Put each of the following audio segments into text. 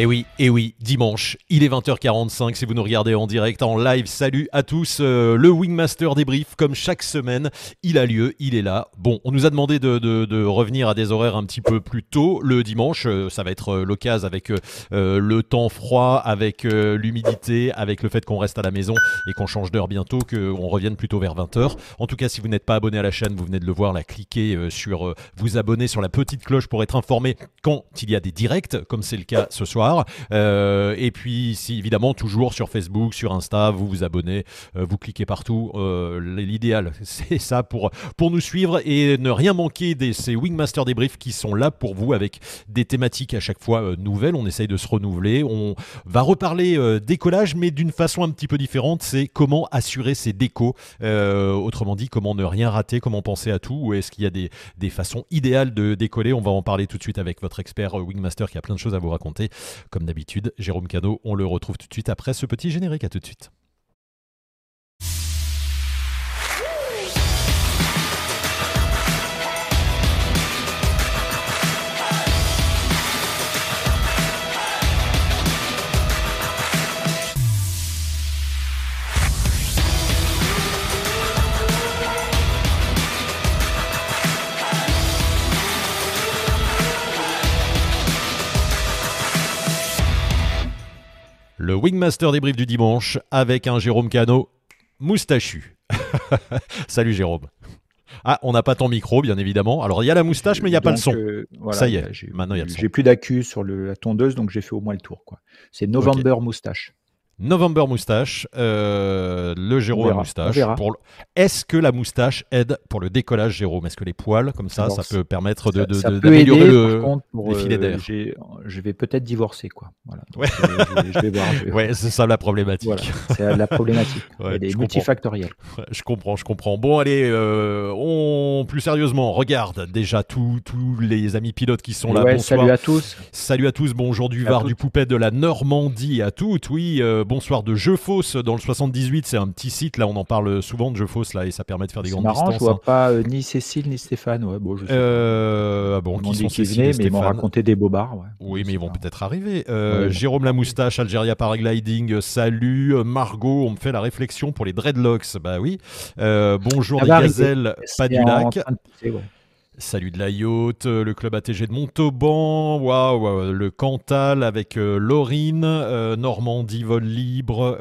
Et oui, et oui, dimanche, il est 20h45 si vous nous regardez en direct, en live. Salut à tous, euh, le Wingmaster débrief, comme chaque semaine, il a lieu, il est là. Bon, on nous a demandé de, revenir à des horaires un petit peu plus tôt le dimanche. Euh, ça va être euh, l'occasion avec le temps froid, avec l'humidité, avec le fait qu'on reste à la maison et qu'on change d'heure bientôt, qu'on revienne plutôt vers 20h. En tout cas, si vous n'êtes pas abonné à la chaîne, vous venez de le voir, là, cliquez sur vous abonner sur la petite cloche pour être informé quand il y a des directs, comme c'est le cas ce soir. Euh, et puis, si, évidemment, toujours sur Facebook, sur Insta, vous vous abonnez, euh, vous cliquez partout. Euh, l'idéal, c'est ça pour, pour nous suivre et ne rien manquer de ces Wingmaster débriefs qui sont là pour vous avec des thématiques à chaque fois nouvelles. On essaye de se renouveler. On va reparler décollage, mais d'une façon un petit peu différente. C'est comment assurer ces décos. autrement dit, comment ne rien rater, comment penser à tout. Ou est-ce qu'il y a des, des façons idéales de décoller? On va en parler tout de suite avec votre expert Wingmaster qui a plein de choses à vous raconter. Comme d'habitude, Jérôme Cano, on le retrouve tout de suite après ce petit générique. À tout de suite. Le Wingmaster débrief du dimanche avec un Jérôme Cano moustachu. Salut Jérôme. Ah, on n'a pas ton micro, bien évidemment. Alors, il y a la moustache, mais il n'y a pas le son. Euh, ça y est, maintenant il y a le son. J'ai plus d'accu sur la tondeuse, donc j'ai fait au moins le tour. C'est November Moustache. November Moustache, euh, le Jérôme Moustache. Pour Est-ce que la moustache aide pour le décollage, Jérôme? Est-ce que les poils, comme ça, ça peut permettre de, d'améliorer le, les filets euh, d'air? Je vais peut-être divorcer, quoi. Voilà. ouais, ouais c'est ça la problématique. c'est la problématique. Elle est multifactorielle. je comprends, je comprends. Bon, allez, euh, on plus sérieusement, regarde déjà tous les amis pilotes qui sont là. Bonsoir. Salut à tous. Salut à tous. Bonjour du Var, du Poupet de la Normandie à toutes. Oui bonsoir de Jeux Fausse dans le 78. C'est un petit site, là, on en parle souvent de Jeux Fausse, là, et ça permet de faire des grandes marrant, distances. Je vois hein. pas euh, ni Cécile ni Stéphane. Ouais, bon, je sais euh, ah bon, qui sont mais ils m'ont raconté des bobards. Oui, mais ils vont peut-être arriver. Euh, Jérôme la moustache, Algeria Paragliding, salut. Margot, on me fait la réflexion pour les dreadlocks. Bah oui. bonjour les gazelles, pas du lac. Salut de la yacht, euh, le club ATG de Montauban, waouh, le Cantal avec euh, Laurine, euh, Normandie vol libre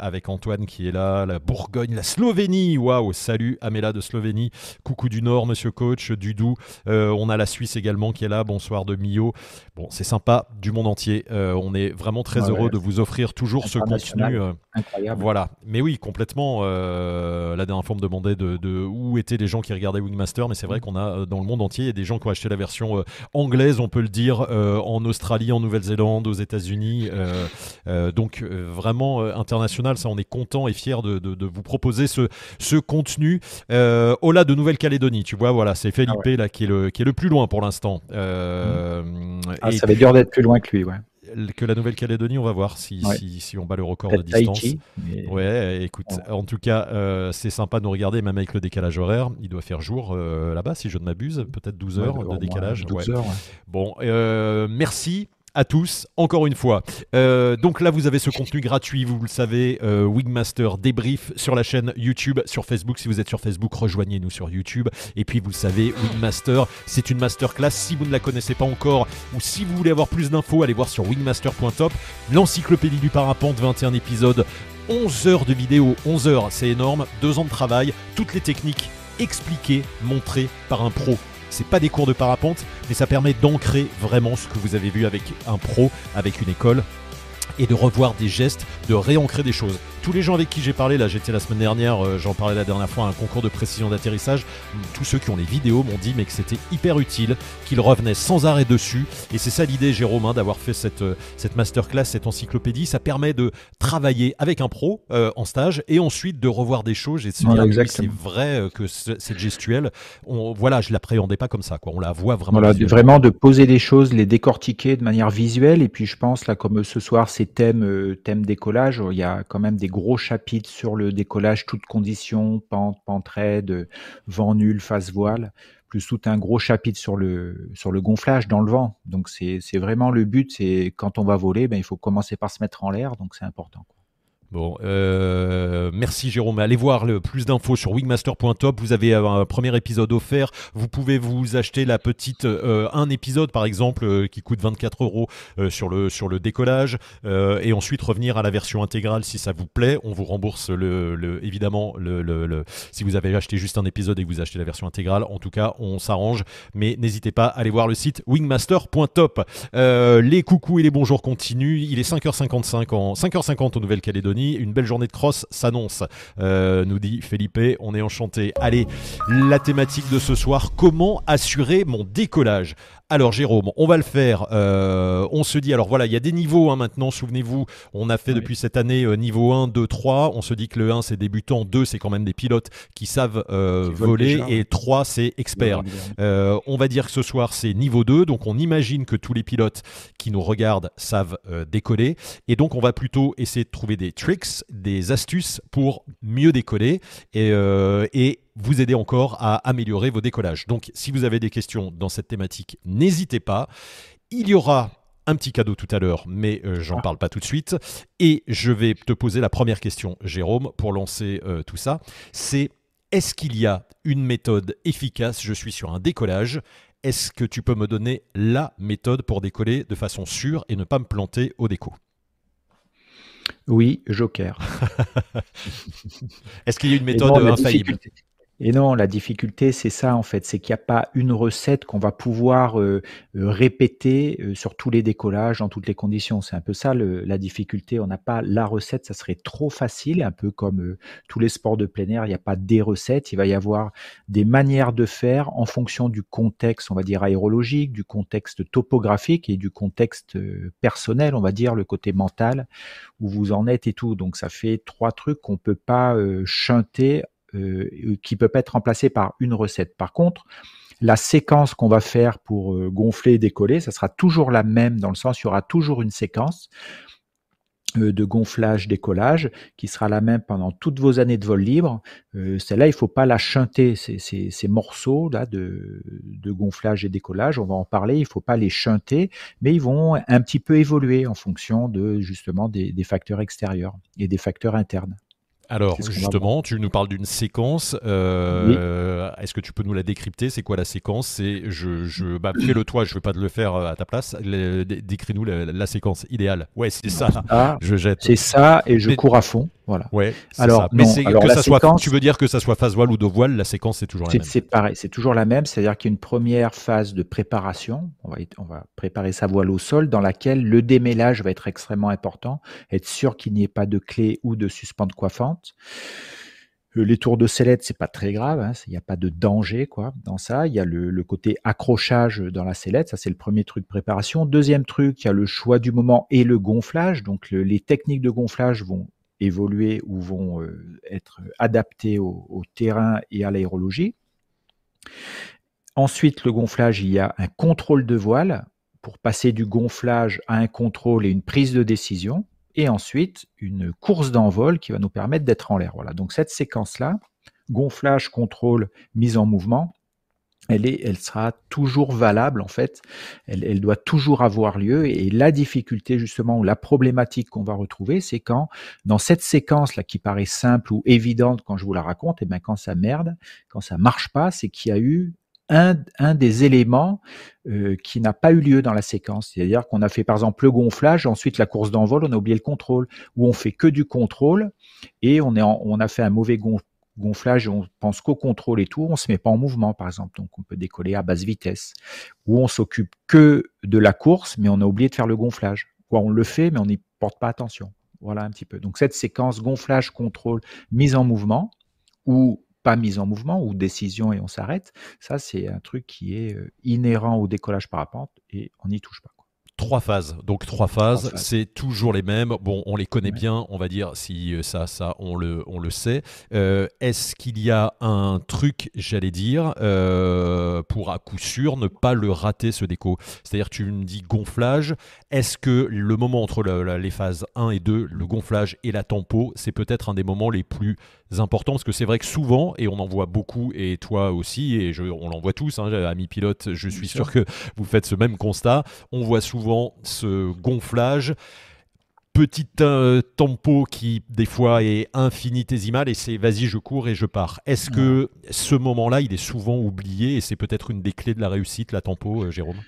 avec Antoine qui est là, la Bourgogne, la Slovénie, waouh, salut Améla de Slovénie, coucou du Nord, monsieur coach, du Doubs, on a la Suisse également qui est là, bonsoir de Mio. Bon, c'est sympa du monde entier, on est vraiment très heureux de vous offrir toujours ce contenu. Incroyable. Voilà, mais oui, complètement. la dernière fois, on me demandait de, de, où étaient les gens qui regardaient Wingmaster, mais c'est vrai mm. qu'on a dans le monde entier. Il y a des gens qui ont acheté la version euh, anglaise, on peut le dire, euh, en Australie, en Nouvelle-Zélande, aux États-Unis. Euh, donc vraiment international, ça on est content et fier de, vous proposer ce, ce contenu. au-delà de Nouvelle-Calédonie, tu vois, voilà, c'est Felipe ah là qui est, le, qui est le plus loin pour l'instant. Ah, ça va être dur d'être plus loin que lui, ouais que la Nouvelle-Calédonie, on va voir si, si, on bat le record de distance. Ouais, écoute, en tout cas, euh, c'est sympa de nous regarder, même avec le décalage horaire. Il doit faire jour euh, là-bas, si je ne m'abuse, peut-être 12 heures de décalage. 12 heures, bon, euh, merci à tous, encore une fois. Euh, donc là, vous avez ce contenu gratuit, vous le savez, euh, Wingmaster débrief sur la chaîne YouTube, sur Facebook. Si vous êtes sur Facebook, rejoignez-nous sur YouTube. Et puis, vous savez, Wingmaster, c'est une masterclass. Si vous ne la connaissez pas encore, ou si vous voulez avoir plus d'infos, allez voir sur wingmaster.top. L'encyclopédie du parapente, 21 épisodes, 11 heures de vidéo, 11 heures, c'est énorme, 2 ans de travail, toutes les techniques expliquées, montrées par un pro. C'est pas des cours de parapente, mais ça permet d'ancrer vraiment ce que vous avez vu avec un pro, avec une école, et de revoir des gestes, de réancrer des choses tous les gens avec qui j'ai parlé, là j'étais la semaine dernière, euh, j'en parlais la dernière fois, un concours de précision d'atterrissage, tous ceux qui ont les vidéos m'ont dit mais que c'était hyper utile, qu'ils revenaient sans arrêt dessus. Et c'est ça l'idée, Jérôme, hein, d'avoir fait cette, euh, cette masterclass, cette encyclopédie. Ça permet de travailler avec un pro euh, en stage et ensuite de revoir des choses et de se dire c'est vrai que cette gestuelle, on, voilà, je l'appréhendais pas comme ça, quoi. on la voit vraiment. Voilà, vraiment de poser les choses, les décortiquer de manière visuelle. Et puis je pense, là, comme ce soir, c'est thème, thème décollage, il y a quand même des gros chapitres sur le décollage, toutes conditions, pente, pente raide, vent nul, face voile, plus tout un gros chapitre sur le, gonflage dans le vent. Donc c'est vraiment le but, c'est quand on va voler, ben, il faut commencer par se mettre en l'air, donc c'est important. Bon, euh, merci Jérôme. Allez voir le plus d'infos sur wingmaster.top. Vous avez un premier épisode offert. Vous pouvez vous acheter la petite euh, un épisode par exemple euh, qui coûte 24 euros sur le sur le décollage et ensuite revenir à la version intégrale si ça vous plaît. On vous rembourse le, évidemment le, le, si vous avez acheté juste un épisode et que vous achetez la version intégrale. En tout cas, on s'arrange. Mais n'hésitez pas à aller voir le site wingmaster.top. les coucous et les bonjours continuent. Il est 5h55 en 5h50 en Nouvelle-Calédonie. Une belle journée de cross s'annonce, euh, nous dit Felipe. On est enchanté. Allez, la thématique de ce soir comment assurer mon décollage? Alors Jérôme, on va le faire. Euh, on se dit, alors voilà, il y a des niveaux hein, maintenant, souvenez-vous, on a fait depuis cette année euh, niveau 1, 2, 3. On se dit que le 1 c'est débutant, 2 c'est quand même des pilotes qui savent voler et 3 c'est expert. on va dire que ce soir c'est niveau 2, donc on imagine que tous les pilotes qui nous regardent savent décoller. Et donc on va plutôt essayer de trouver des tricks, des astuces pour mieux décoller et, euh, et vous aider encore à améliorer vos décollages. Donc si vous avez des questions dans cette thématique, n'hésitez pas. Il y aura un petit cadeau tout à l'heure, mais euh, j'en ah. parle pas tout de suite. Et je vais te poser la première question, Jérôme, pour lancer euh, tout ça. C'est est-ce qu'il y a une méthode efficace Je suis sur un décollage. Est-ce que tu peux me donner la méthode pour décoller de façon sûre et ne pas me planter au déco? Oui, Joker. Est-ce qu'il y a une méthode infaillible? Et non, la difficulté, c'est ça en fait, c'est qu'il n'y a pas une recette qu'on va pouvoir euh, euh, répéter euh, sur tous les décollages, dans toutes les conditions. C'est un peu ça la difficulté. On n'a pas la recette, ça serait trop facile, un peu comme tous les sports de plein air. Il n'y a pas des recettes, il va y avoir des manières de faire en fonction du contexte, on va dire aérologique, du contexte topographique et du contexte personnel, on va dire le côté mental où vous en êtes et tout. Donc ça fait trois trucs qu'on peut pas chanter euh, qui peut pas être remplacé par une recette. Par contre, la séquence qu'on va faire pour euh, gonfler et décoller, ça sera toujours la même dans le sens, il y aura toujours une séquence euh, de gonflage, décollage, qui sera la même pendant toutes vos années de vol libre. Celle-là, il faut pas la chanter, ces, morceaux là de, gonflage et décollage, on va en parler, il faut pas les chanter, mais ils vont un petit peu évoluer en fonction de justement des facteurs extérieurs et des facteurs internes. Alors justement, tu nous parles d'une séquence. Euh, est-ce que tu peux nous la décrypter? C'est quoi la séquence? C'est je, je bah, fais-le toi. Je ne vais pas te le faire euh, à ta place. Décris-nous la, séquence idéale. Ouais, c'est ça. je jette. C'est ça et je cours à fond. Voilà. Ouais. Alors, ça. Mais que ça soit, tu veux dire que ça soit phase voile ou de voile, la séquence c'est toujours la même. C'est pareil, c'est toujours la même. C'est-à-dire qu'il y a une première phase de préparation. On va, on va préparer sa voile au sol, dans laquelle le démêlage va être extrêmement important. Être sûr qu'il n'y ait pas de clé ou de suspente coiffante. Euh, les tours de sellette, c'est pas très grave, hein, il n'y a pas de danger quoi dans ça. Il y a le, côté accrochage dans la sellette, ça c'est le premier truc de préparation. Deuxième truc, il y a le choix du moment et le gonflage. Donc les techniques de gonflage vont évoluer ou vont euh, être adaptés au, terrain et à l'aérologie. Ensuite, le gonflage, il y a un contrôle de voile pour passer du gonflage à un contrôle et une prise de décision. Et ensuite, une course d'envol qui va nous permettre d'être en l'air. Voilà. Donc cette séquence-là, gonflage, contrôle, mise en mouvement, elle, est, elle sera toujours valable en fait. Elle, doit toujours avoir lieu. Et la difficulté justement ou la problématique qu'on va retrouver, c'est quand dans cette séquence là qui paraît simple ou évidente quand je vous la raconte, et bien quand ça merde, quand ça marche pas, c'est qu'il y a eu un, un, des éléments euh, qui n'a pas eu lieu dans la séquence. C'est-à-dire qu'on a fait par exemple le gonflage, ensuite la course d'envol, on a oublié le contrôle, ou on fait que du contrôle et on, est on a fait un mauvais gonflage gonflage, on pense qu'au contrôle et tout, on se met pas en mouvement, par exemple. Donc, on peut décoller à basse vitesse. Ou on s'occupe que de la course, mais on a oublié de faire le gonflage. Ou on le fait, mais on n'y porte pas attention. Voilà un petit peu. Donc, cette séquence gonflage, contrôle, mise en mouvement, ou pas mise en mouvement, ou décision et on s'arrête, ça, c'est un truc qui est euh, inhérent au décollage parapente et on n'y touche pas Trois phases. Donc trois phases, c'est toujours les mêmes. Bon, on les connaît bien, on va dire, si euh, ça, ça, on le, on le sait. Euh, est-ce qu'il y a un truc, j'allais dire, euh, pour à coup sûr ne pas le rater ce déco? C'est-à-dire, tu me dis gonflage. Est-ce que le moment entre les phases 1 et 2, le gonflage et la tempo, c'est peut-être un des moments les plus importants Parce que c'est vrai que souvent, et on en voit beaucoup, et toi aussi, et je, on l'en voit tous, hein, amis pilotes, je suis sûr que vous faites ce même constat. On voit souvent ce gonflage petit euh, tempo qui des fois est infinitésimal et c'est vas-y je cours et je pars. Est-ce que ce moment-là il est souvent oublié et c'est peut-être une des clés de la réussite la tempo euh, Jérôme?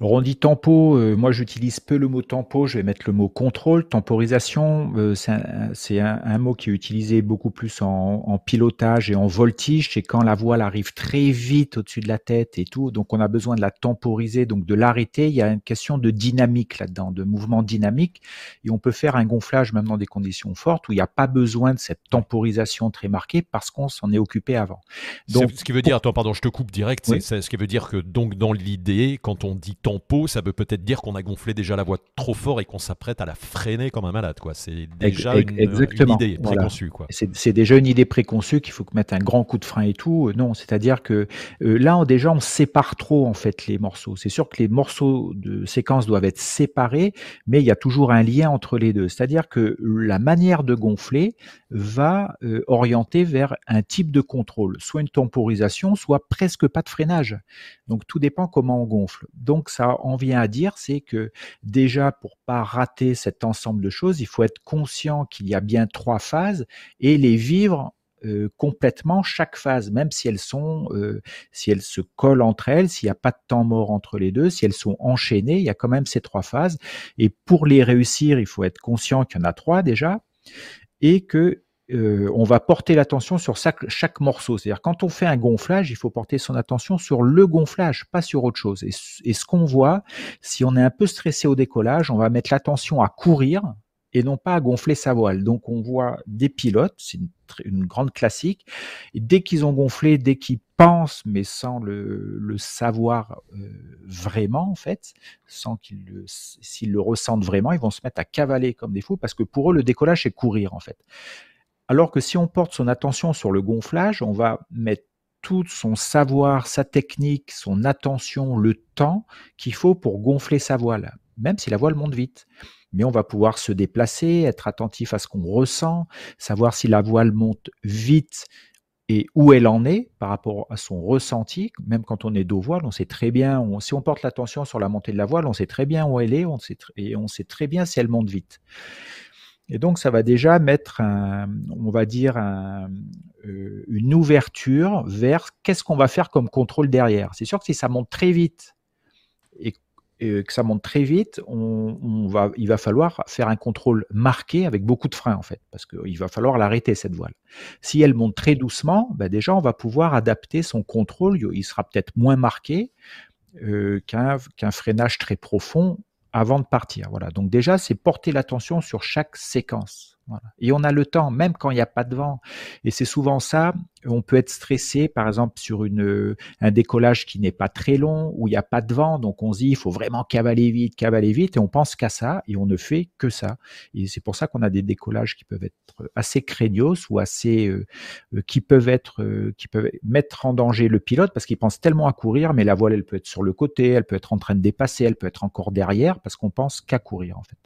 Alors on dit tempo, euh, moi j'utilise peu le mot tempo, je vais mettre le mot contrôle, temporisation, euh, c'est un, mot qui est utilisé beaucoup plus en, pilotage et en voltige, c'est quand la voile arrive très vite au-dessus de la tête et tout, donc on a besoin de la temporiser, donc de l'arrêter, il y a une question de dynamique là-dedans, de mouvement dynamique, et on peut faire un gonflage même dans des conditions fortes où il n'y a pas besoin de cette temporisation très marquée parce qu'on s'en est occupé avant. Donc, ce qui veut dire, attends pardon, je te coupe direct, c'est ce qui veut dire que donc dans l'idée, quand on dit tempo, ça veut peut-être dire qu'on a gonflé déjà la voie trop fort et qu'on s'apprête à la freiner comme un malade. Quoi. C'est déjà une, idée préconçue. C'est, déjà une idée préconçue qu'il faut mettre un grand coup de frein et tout. Euh, non, c'est-à-dire que euh, là, déjà, on sépare trop en fait les morceaux. C'est sûr que les morceaux de séquence doivent être séparés, mais il y a toujours un lien entre les deux. C'est-à-dire que la manière de gonfler va euh, orienter vers un type de contrôle, soit une temporisation, soit presque pas de freinage. Donc tout dépend comment on gonfle. Donc ça en vient à dire, c'est que déjà pour pas rater cet ensemble de choses, il faut être conscient qu'il y a bien trois phases et les vivre euh, complètement chaque phase, même si elles sont, euh, si elles se collent entre elles, s'il n'y a pas de temps mort entre les deux, si elles sont enchaînées, il y a quand même ces trois phases. Et pour les réussir, il faut être conscient qu'il y en a trois déjà, et que euh, on va porter l'attention sur chaque, morceau. C'est-à-dire quand on fait un gonflage, il faut porter son attention sur le gonflage, pas sur autre chose. Et, ce qu'on voit, si on est un peu stressé au décollage, on va mettre l'attention à courir et non pas à gonfler sa voile. Donc on voit des pilotes, c'est une, grande classique, et dès qu'ils ont gonflé, dès qu'ils pensent, mais sans le, savoir euh, vraiment en fait, sans qu'ils le, le ressentent vraiment, ils vont se mettre à cavaler comme des fous parce que pour eux le décollage c'est courir en fait. Alors que si on porte son attention sur le gonflage, on va mettre tout son savoir, sa technique, son attention, le temps qu'il faut pour gonfler sa voile, même si la voile monte vite. Mais on va pouvoir se déplacer, être attentif à ce qu'on ressent, savoir si la voile monte vite et où elle en est par rapport à son ressenti. Même quand on est dos voile, on sait très bien, si on porte l'attention sur la montée de la voile, on sait très bien où elle est et on sait très bien si elle monte vite. Et donc, ça va déjà mettre, on va dire, euh, une ouverture vers qu'est-ce qu'on va faire comme contrôle derrière. C'est sûr que si ça monte très vite et, que ça monte très vite, il va falloir faire un contrôle marqué avec beaucoup de freins en fait, parce qu'il va falloir l'arrêter cette voile. Si elle monte très doucement, ben déjà on va pouvoir adapter son contrôle. Il sera peut-être moins marqué euh, qu'un freinage très profond avant de partir. Voilà. Donc déjà, c'est porter l'attention sur chaque séquence. Et on a le temps, même quand il n'y a pas de vent. Et c'est souvent ça, on peut être stressé, par exemple, sur une, un décollage qui n'est pas très long, où il n'y a pas de vent. Donc on se dit, il faut vraiment cavaler vite, cavaler vite, et on pense qu'à ça, et on ne fait que ça. Et c'est pour ça qu'on a des décollages qui peuvent être assez craignos ou assez, euh, euh, qui peuvent être, euh, qui peuvent mettre en danger le pilote parce qu'il pense tellement à courir, mais la voile, elle peut être sur le côté, elle peut être en train de dépasser, elle peut être encore derrière parce qu'on pense qu'à courir, en fait.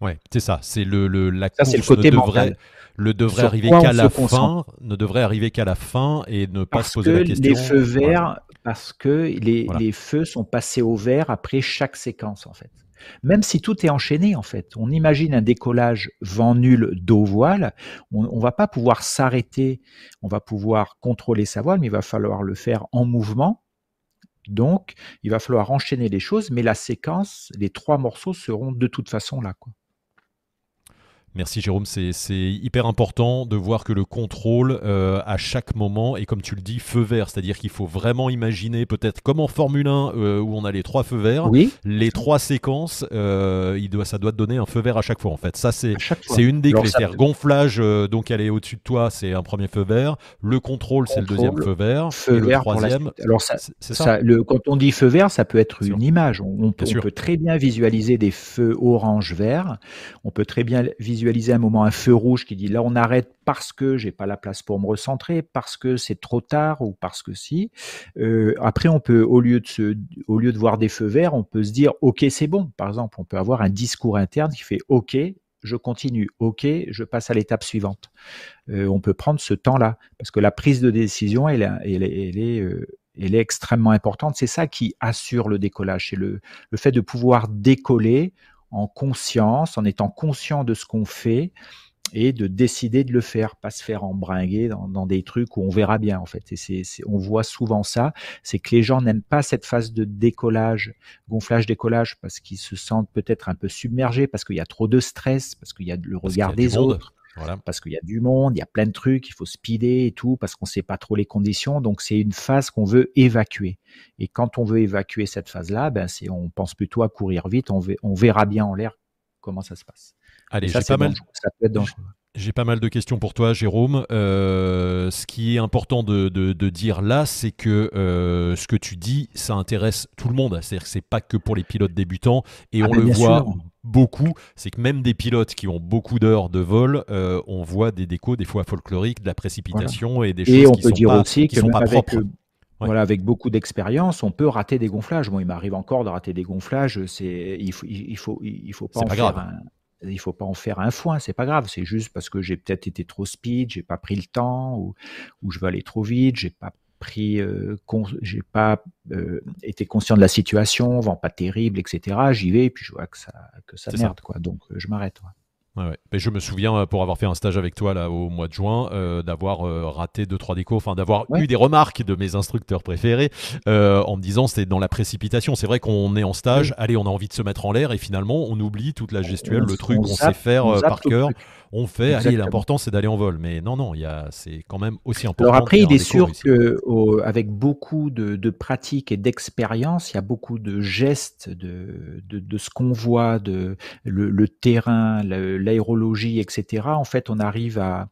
Ouais, c'est ça. C'est le, le la course le côté ne devrait, le devrait arriver qu'à la fin, ne devrait arriver qu'à la fin et ne pas se poser la question. Les feux verts, parce que les, les, feux sont passés au vert après chaque séquence en fait. Même si tout est enchaîné en fait. On imagine un décollage vent nul d'eau voile, on, on va pas pouvoir s'arrêter, on va pouvoir contrôler sa voile, mais il va falloir le faire en mouvement. Donc, il va falloir enchaîner les choses, mais la séquence, les trois morceaux seront de toute façon là. Quoi. Merci Jérôme, c'est hyper important de voir que le contrôle euh, à chaque moment est comme tu le dis feu vert, c'est-à-dire qu'il faut vraiment imaginer peut-être comme en Formule 1 euh, où on a les trois feux verts, oui. les trois séquences, euh, il doit, ça doit te donner un feu vert à chaque fois en fait. Ça c'est une des clés, gonflage, donc elle est au-dessus de toi, c'est un premier feu vert, le contrôle, c'est le deuxième feu vert, feu et vert le troisième. Alors ça, ça, le, quand on dit feu vert, ça peut être une image. On, peut, on peut très bien visualiser des feux orange-vert. On peut très bien visualiser un moment un feu rouge qui dit là on arrête parce que j'ai pas la place pour me recentrer, parce que c'est trop tard ou parce que si. Euh, après on peut au lieu de se, au lieu de voir des feux verts, on peut se dire ok c'est bon. Par exemple, on peut avoir un discours interne qui fait ok je continue, ok, je passe à l'étape suivante. Euh, on peut prendre ce temps-là parce que la prise de décision, elle, elle, elle est, euh, elle est extrêmement importante. C'est ça qui assure le décollage. C'est le, le fait de pouvoir décoller en conscience, en étant conscient de ce qu'on fait et de décider de le faire, pas se faire embringuer dans, des trucs où on verra bien en fait. Et c'est, on voit souvent ça, c'est que les gens n'aiment pas cette phase de décollage, gonflage, décollage, parce qu'ils se sentent peut-être un peu submergés, parce qu'il y a trop de stress, parce qu'il y a le regard des autres. Parce qu'il y a du monde, il y a plein de trucs, il faut speeder et tout, parce qu'on ne sait pas trop les conditions. Donc c'est une phase qu'on veut évacuer. Et quand on veut évacuer cette phase-là, ben on pense plutôt à courir vite, on, on verra bien en l'air comment ça se passe. Allez, j'ai pas mal. J'ai pas mal de questions pour toi, Jérôme. Euh, ce qui est important de, dire là, c'est que euh, ce que tu dis, ça intéresse tout le monde. C'est-à-dire que c'est pas que pour les pilotes débutants. Et ah, on le voit beaucoup. C'est que même des pilotes qui ont beaucoup d'heures de vol, euh, on voit des décos des fois folkloriques, de la précipitation et des choses et on qui peut sont dire pas, aussi qui sont pas propres. Voilà, avec beaucoup d'expérience, on peut rater des gonflages. Bon, il m'arrive encore de rater des gonflages. C'est, il faut, il faut, il faut pas en faire un, il faut pas en faire un foin, c'est pas grave, c'est juste parce que j'ai peut-être été trop speed, j'ai pas pris le temps, ou, ou je veux aller trop vite, j'ai pas pris, euh, j'ai pas euh, été conscient de la situation, vent pas terrible, etc. J'y vais, et puis je vois que ça, que ça merde, quoi. Donc euh, je m'arrête. Ouais, Je me souviens, euh, pour avoir fait un stage avec toi là au mois de juin, euh, d'avoir euh, raté deux trois décos, enfin d'avoir eu des remarques de mes instructeurs préférés en me disant c'est dans la précipitation. C'est vrai qu'on est en stage, allez, on a envie de se mettre en l'air et finalement on oublie toute la gestuelle, le truc qu'on sait faire par cœur. On fait, allez, l'important c'est d'aller en vol. Mais non, non, il y a, c'est quand même aussi important. Alors après, il est sûr que avec beaucoup de, de pratique et d'expérience, il y a beaucoup de gestes de, de, de ce qu'on voit, de le, le terrain, l'aérologie, etc., en fait, on arrive à,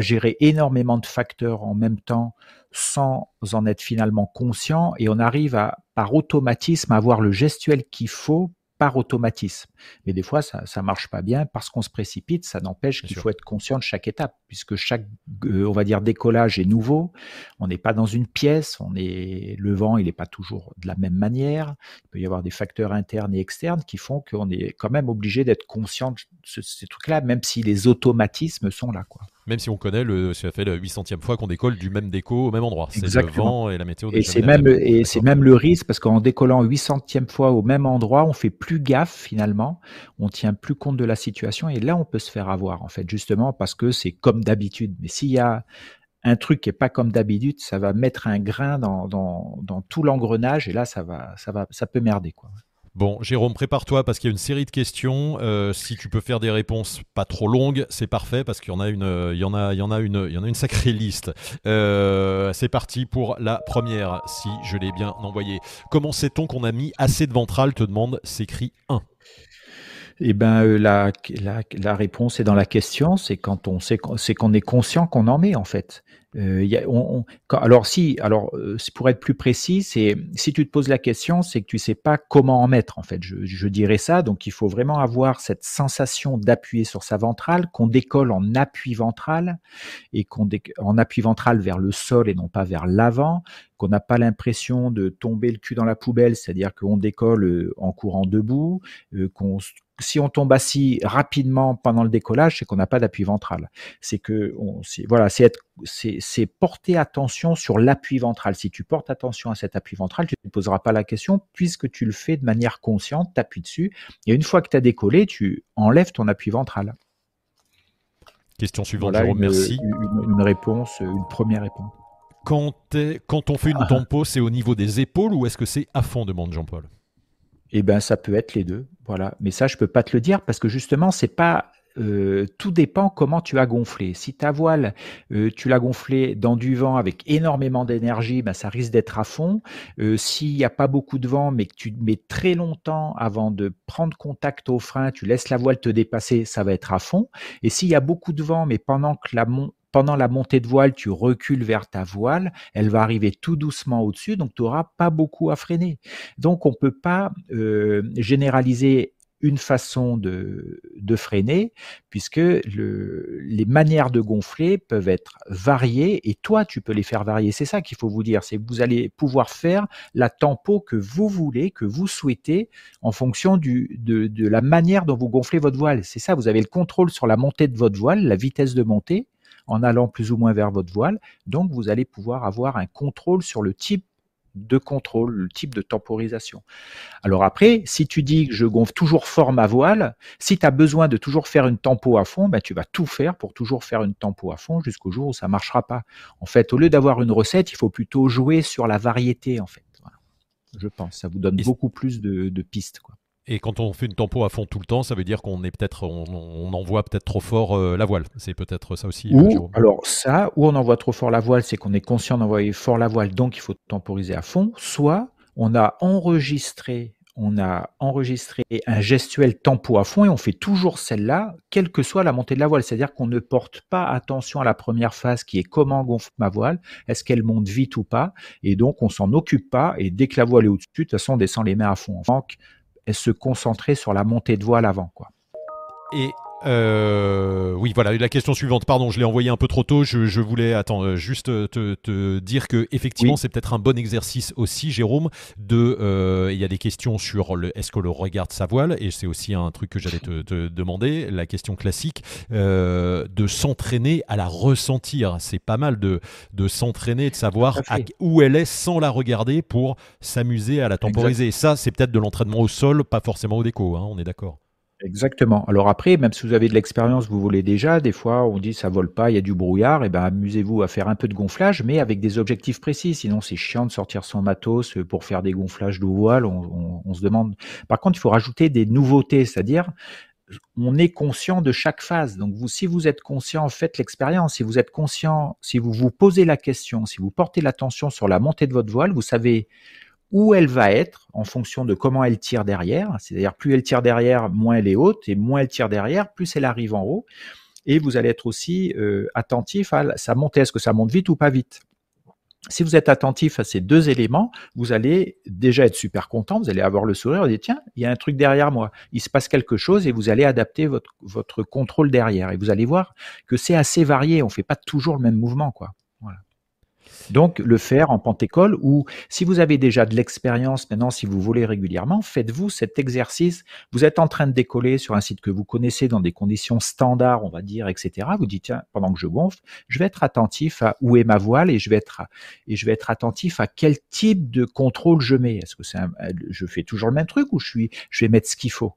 gérer énormément de facteurs en même temps sans en être finalement conscient et on arrive à, par automatisme, à avoir le gestuel qu'il faut par automatisme. Mais des fois, ça ne marche pas bien parce qu'on se précipite. Ça n'empêche qu'il faut être conscient de chaque étape, puisque chaque, euh, on va dire, décollage est nouveau. On n'est pas dans une pièce. On est le vent, il n'est pas toujours de la même manière. Il peut y avoir des facteurs internes et externes qui font qu'on est quand même obligé d'être conscient de ces trucs-là, même si les automatismes sont là, quoi même si on connaît le, ça fait la 800e fois qu'on décolle du même déco au même endroit. C'est le vent et la météo. Et c'est même, et c'est même le risque parce qu'en décollant 800e fois au même endroit, on fait plus gaffe finalement, on tient plus compte de la situation et là on peut se faire avoir en fait justement parce que c'est comme d'habitude. Mais s'il y a un truc qui est pas comme d'habitude, ça va mettre un grain dans, dans, dans tout l'engrenage et là ça va, ça va, ça peut merder quoi. Bon, Jérôme, prépare-toi parce qu'il y a une série de questions. Euh, si tu peux faire des réponses pas trop longues, c'est parfait parce qu'il y en a une, il y en a, il y en a une, il y en a une sacrée liste. Euh, c'est parti pour la première, si je l'ai bien envoyée. Comment sait-on qu'on a mis assez de ventral Te demande s'écrit 1. Eh ben, euh, la, réponse est dans la question, c'est quand on qu'on est conscient qu'on en met en fait. Euh, y a, on, quand, alors si, alors euh, pour être plus précis, c'est si tu te poses la question, c'est que tu sais pas comment en mettre en fait. Je, je dirais ça, donc il faut vraiment avoir cette sensation d'appuyer sur sa ventrale, qu'on décolle en appui ventral et qu'on en appui ventral vers le sol et non pas vers l'avant, qu'on n'a pas l'impression de tomber le cul dans la poubelle, c'est-à-dire qu'on décolle euh, en courant debout, euh, qu'on si on tombe assis rapidement pendant le décollage, c'est qu'on n'a pas d'appui ventral. C'est que on, voilà, c'est être, c'est porter attention sur l'appui ventral. Si tu portes attention à cet appui ventral, tu ne te poseras pas la question puisque tu le fais de manière consciente, tu appuies dessus. Et une fois que tu as décollé, tu enlèves ton appui ventral. Question suivante, Jérôme, merci. Une, une, réponse, une première réponse. Quand, quand on fait une ah. tempo, c'est au niveau des épaules ou est-ce que c'est à fond demande Jean-Paul Eh bien, ça peut être les deux. Voilà. Mais ça, je peux pas te le dire parce que justement, c'est pas euh, tout dépend comment tu as gonflé. Si ta voile, euh, tu l'as gonflée dans du vent avec énormément d'énergie, ben, ça risque d'être à fond. Euh, s'il n'y a pas beaucoup de vent, mais que tu mets très longtemps avant de prendre contact au frein, tu laisses la voile te dépasser, ça va être à fond. Et s'il y a beaucoup de vent, mais pendant que la pendant la montée de voile, tu recules vers ta voile, elle va arriver tout doucement au-dessus, donc tu n'auras pas beaucoup à freiner. Donc on ne peut pas généraliser une façon de, freiner, puisque le, les manières de gonfler peuvent être variées, et toi, tu peux les faire varier. C'est ça qu'il faut vous dire, c'est que vous allez pouvoir faire la tempo que vous voulez, que vous souhaitez, en fonction de la manière dont vous gonflez votre voile. C'est ça, vous avez le contrôle sur la montée de votre voile, la vitesse de montée, en allant plus ou moins vers votre voile. Donc, vous allez pouvoir avoir un contrôle sur le type de contrôle, le type de temporisation. Alors après, si tu dis que je gonfle toujours fort ma voile, si tu as besoin de toujours faire une tempo à fond, ben tu vas tout faire pour toujours faire une tempo à fond jusqu'au jour où ça marchera pas. En fait, au lieu d'avoir une recette, il faut plutôt jouer sur la variété en fait. Je pense, ça vous donne beaucoup plus de, de pistes. Quoi. Et quand on fait une tempo à fond tout le temps, ça veut dire qu'on est peut-être, on, envoie peut-être trop fort euh, la voile. C'est peut-être ça aussi. Ou, alors ça, ou on envoie trop fort la voile, c'est qu'on est conscient d'envoyer fort la voile, donc il faut temporiser à fond. Soit on a enregistré, on a enregistré un gestuel tempo à fond et on fait toujours celle-là, quelle que soit la montée de la voile. C'est-à-dire qu'on ne porte pas attention à la première phase qui est comment gonfle ma voile, est-ce qu'elle monte vite ou pas, et donc on s'en occupe pas. Et dès que la voile est au-dessus, de toute façon, on descend les mains à fond. Donc, se concentrer sur la montée de voile avant. Quoi. Et euh, oui, voilà, la question suivante, pardon, je l'ai envoyé un peu trop tôt, je, voulais, attends, euh, juste te, dire que effectivement c'est peut-être un bon exercice aussi, Jérôme, de, euh, il y a des questions sur le, est-ce que le regarde sa voile, et c'est aussi un truc que j'allais te, demander, la question classique, de s'entraîner à la ressentir, c'est pas mal de, de s'entraîner, de savoir où elle est sans la regarder pour s'amuser à la temporiser, ça c'est peut-être de l'entraînement au sol, pas forcément au déco, hein, on est d'accord Exactement. Alors après, même si vous avez de l'expérience, vous volez déjà, des fois on dit ça vole pas, il y a du brouillard, et eh ben amusez-vous à faire un peu de gonflage, mais avec des objectifs précis. Sinon c'est chiant de sortir son matos pour faire des gonflages de voile. On, se demande. Par contre, il faut rajouter des nouveautés, c'est-à-dire on est conscient de chaque phase. Donc vous, si vous êtes conscient, faites l'expérience. Si vous êtes conscient, si vous vous posez la question, si vous portez l'attention sur la montée de votre voile, vous savez où elle va être en fonction de comment elle tire derrière. C'est-à-dire plus elle tire derrière, moins elle est haute, et moins elle tire derrière, plus elle arrive en haut. Et vous allez être aussi euh, attentif à sa montée. Est-ce que ça monte vite ou pas vite? Si vous êtes attentif à ces deux éléments, vous allez déjà être super content, vous allez avoir le sourire, vous allez tiens, il y a un truc derrière moi, il se passe quelque chose et vous allez adapter votre, votre contrôle derrière. Et vous allez voir que c'est assez varié, on ne fait pas toujours le même mouvement. quoi. Donc, le faire en pentécole ou si vous avez déjà de l'expérience maintenant, si vous volez régulièrement, faites-vous cet exercice. Vous êtes en train de décoller sur un site que vous connaissez dans des conditions standards, on va dire, etc. Vous dites, tiens, pendant que je gonfle, je vais être attentif à où est ma voile et je vais être, et je vais être attentif à quel type de contrôle je mets. Est-ce que c'est je fais toujours le même truc ou je suis, je vais mettre ce qu'il faut?